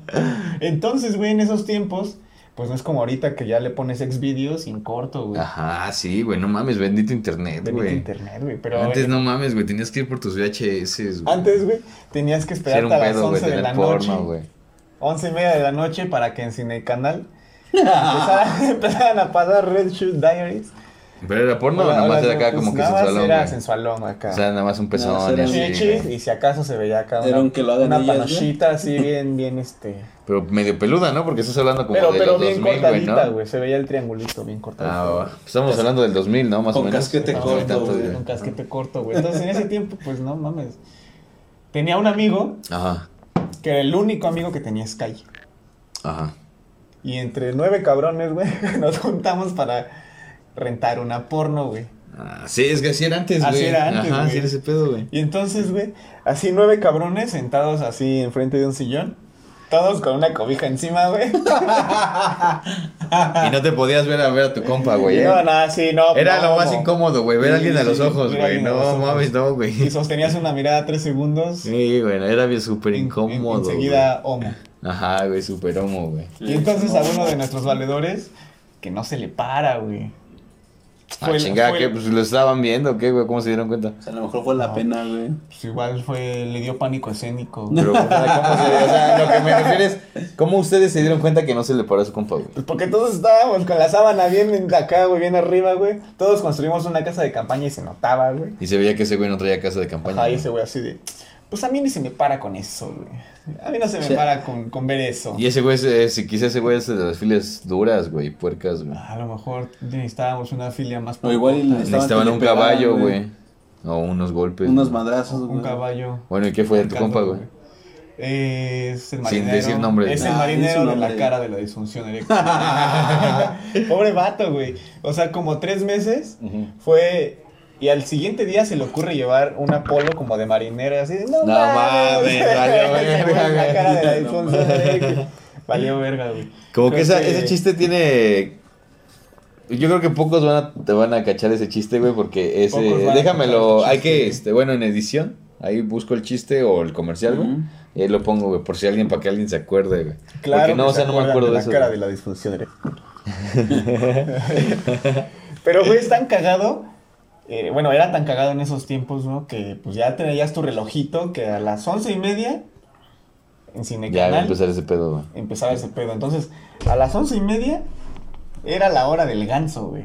Entonces, güey, en esos tiempos, pues no es como ahorita que ya le pones Xvideos sin corto, güey. Ajá, sí, güey. No mames, bendito internet, Bendito güey. internet, güey. Pero Antes eh, no mames, güey. Tenías que ir por tus VHS, güey. antes, güey, tenías que Sí, era un a las pedo, güey, 11 de la porno, noche. güey. 11 y media de la noche para que en Cine Canal empezaran, empezaran a pasar Red Shoot Diaries. Pero era porno, o nada más era acá pues como que nada más sensualón, Era güey. sensualón acá. O sea, nada más un pezón No, y era así, Chichis, güey. y si acaso se veía acá una, una así bien, bien este... Pero medio peluda, ¿no? Porque estás hablando como Pero, de pero los bien 2000, güey, cortadita, ¿no? güey. Se veía el triangulito bien cortadito. Ah, va. Estamos hablando del 2000, ¿no? Más o Con menos. casquete No, corto, tantos, güey. Un casquete corto, güey. Entonces en ese tiempo, pues no mames. Tenía un amigo Ajá, que era el único amigo que tenía Sky. ajá. Y entre nueve cabrones, güey, nos juntamos para rentar una porno, güey. Ah, sí, es que así era antes, güey. Así era antes, Ajá, güey. así era ese pedo, güey. Y entonces, güey, así nueve cabrones sentados así enfrente de un sillón. Todos con una cobija encima, güey. Y no te podías ver a ver a tu compa, güey. ¿eh? No, nada, sí, no. Era no, lo más incómodo, güey. Ver a Sí, alguien a los sí, ojos, güey. No mames, no, Y güey. sostenías una mirada tres segundos. Sí, güey, era bien súper en- en- incómodo. Enseguida, homo. Ajá, güey, súper homo, güey. Y entonces a uno de nuestros valedores, que no se le para, güey. Ah, chingada, el- Pues lo estaban viendo, ¿qué, güey? ¿Cómo se dieron cuenta? O sea, a lo mejor fue la No. pena, güey. Pues igual fue, le dio pánico escénico. Pero, o sea, ¿cómo se, o sea, lo que me refiero es, ¿cómo ustedes se dieron cuenta que no se le paró a su compa, güey? Pues porque todos estábamos con la sábana bien en- acá, güey, bien arriba, güey. Todos construimos una casa de campaña y se notaba, güey. Y se veía que ese güey no traía casa de campaña. Ajá, y ese güey así de, pues a mí ni se me para con eso, güey. A mí no se me para con, con ver eso. Y ese güey, es- si quizá ese güey es de las filas duras, güey, puercas, güey. A lo mejor necesitábamos una filia más O igual Necesitaban un caballo, güey. güey. O unos golpes. Unos güey. madrazos, güey. un caballo. Bueno, ¿y qué fue de tu compa, güey? Es el Sin marinero. decir nombre. Es el marinero de la cara de la disfunción eréctil. Pobre vato, güey. O sea, como tres meses fue. Y al siguiente día se le ocurre llevar un Apolo como de marinero, y así. de, No, No mames, valió verga, La cara de la No disfunción mames. eréctil. Valió verga, güey. Como que, esa, ese chiste tiene... Yo creo que pocos van a, te van a cachar ese chiste, güey, porque ese... Déjamelo, hay que, este, bueno, en edición, ahí busco el chiste o el comercial, güey. Y ahí lo pongo, güey, por si alguien, para que alguien se acuerde, güey. Claro, porque no, o sea, se no me acuerdo de, la eso. cara güey. de la disfunción eréctil. Pero, güey, es tan cagado. Eh, bueno, era tan cagado en esos tiempos, ¿no? Que pues ya tenías tu relojito que a las once y media en Cine Ya va a Canal empezar ese pedo, güey. empezaba ese pedo. Entonces, a las once y media era la hora del ganso, güey.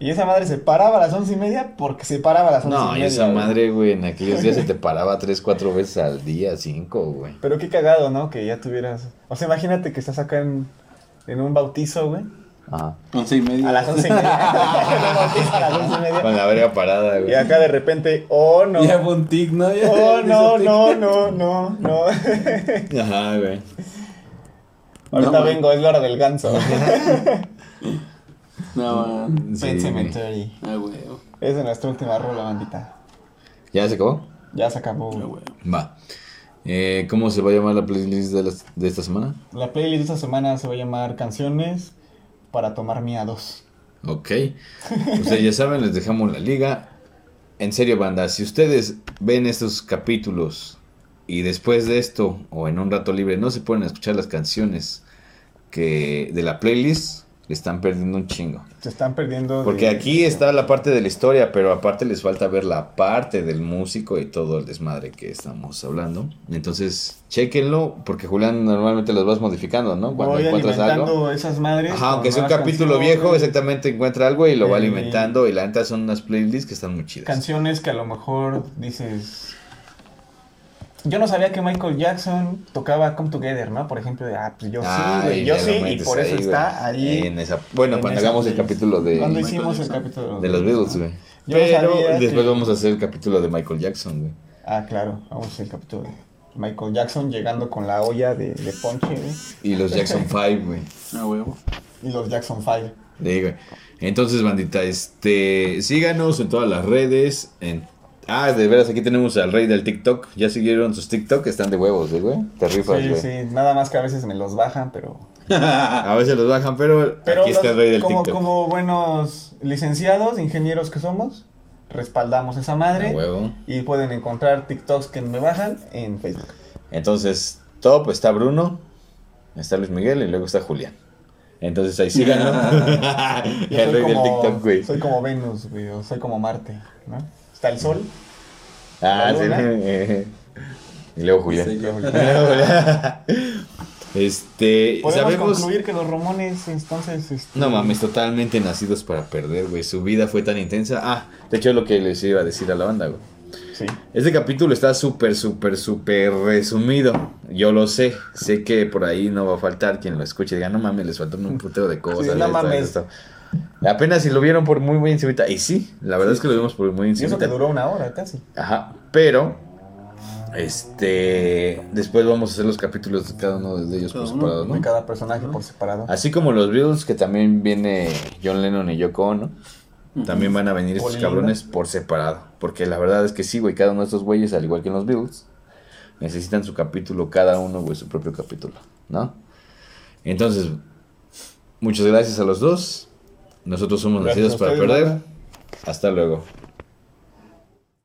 Y esa madre se paraba a las once y media porque se paraba a las once y No, y media. esa güey. madre, güey, en aquellos días se te paraba tres, cuatro veces al día, cinco, güey. Pero qué cagado, ¿no? Que ya tuvieras. O sea, imagínate que estás acá en, en un bautizo, güey. Ajá. Once y media. A las once y media. A las once y media. Con la verga parada, güey. Y acá de repente, oh no. Ya fue un tic, ¿no? Ya Oh no, no, no, no, no. Ajá, güey. Ahorita No, vengo, es la hora del ganso. No, man. Sí, Pet güey. Cemetery. Ah, güey. Es de nuestra última rola, bandita. ¿Ya se acabó? Ya se acabó. Ah, güey. Va. Eh, ¿Cómo se va a llamar la playlist de, las- de esta semana? La playlist de esta semana se va a llamar Canciones para tomar miados. Ok. Ustedes ya saben, les dejamos la liga. En serio, banda, si ustedes ven estos capítulos y después de esto, o en un rato libre, no se pueden escuchar las canciones que de la playlist, le están perdiendo un chingo. Se están perdiendo. de- Porque aquí está la parte de la historia, pero aparte les falta ver la parte del músico y todo el desmadre que estamos hablando. Entonces, chequenlo, porque Julián normalmente los vas modificando, ¿no? Cuando Voy encuentras algo. esas madres. Ajá, aunque sea un capítulo viejo, exactamente encuentra algo y lo va Eh, alimentando. Y la neta son unas playlists que están muy chidas. Canciones que a lo mejor dices. Yo no sabía que Michael Jackson tocaba Come Together, ¿no? Por ejemplo, de, ah, pues yo sí, Ay, güey, yo sí, y por eso ahí, güey. está ahí. En esa, bueno, en cuando esa hagamos el capítulo de, Cuando Michael hicimos el Jackson. capítulo de los Beatles, güey. Yo no Pero sabía después que- vamos a hacer el capítulo de Michael Jackson, güey. Ah, claro, vamos a hacer el capítulo de Michael Jackson llegando con la olla de, de ponche, güey. Y los Jackson 5, güey. Ah, huevo. Y los Jackson 5. Sí, güey. Entonces, bandita, este, síganos en todas las redes. En... Ah, de veras, aquí tenemos al rey del TikTok. ¿Ya siguieron sus TikTok? Están de huevos, ¿eh, güey. Te rifas, Sí, güey. sí, nada más que a veces me los bajan, pero... a veces los bajan, pero, Pero aquí está el rey del como, TikTok. como buenos licenciados, ingenieros que somos, respaldamos esa madre. A huevo. Y pueden encontrar TikToks que me bajan en Facebook. Entonces, top está Bruno, está Luis Miguel y luego está Julián. Entonces ahí síganlo. Yo el soy rey del TikTok, güey. soy como Venus, güey, o soy como Marte, ¿no? Está el sol. Ah, sí. Y luego Julián. Sí, Y luego Julián. Este, Podemos sabemos. concluir que los Ramones, entonces... este, No mames, totalmente nacidos para perder, güey. Su vida fue tan intensa. Ah, de hecho es lo que les iba a decir a la banda, güey. Sí. Este capítulo está súper, súper, súper resumido. Yo lo sé. Sé que por ahí no va a faltar quien lo escuche y diga, no mames, les faltan un putero de cosas. Sí, no esto, mames. esto". Apenas si lo vieron por muy, muy encimita. Y sí, la verdad es que lo vimos por muy Y eso que encimita. duró una hora casi. Ajá, pero este después vamos a hacer los capítulos de cada uno de ellos por separado, De ¿no? cada personaje por separado. Así como los Beatles, que también viene John Lennon y Yoko Ono, también van a venir estos cabrones por separado. Porque la verdad es que sí, güey, cada uno de estos güeyes, al igual que en los Beatles, necesitan su capítulo, cada uno, güey, su propio capítulo, ¿no? Entonces, muchas gracias a los dos. Nosotros somos Gracias nacidos para perder. Hasta luego.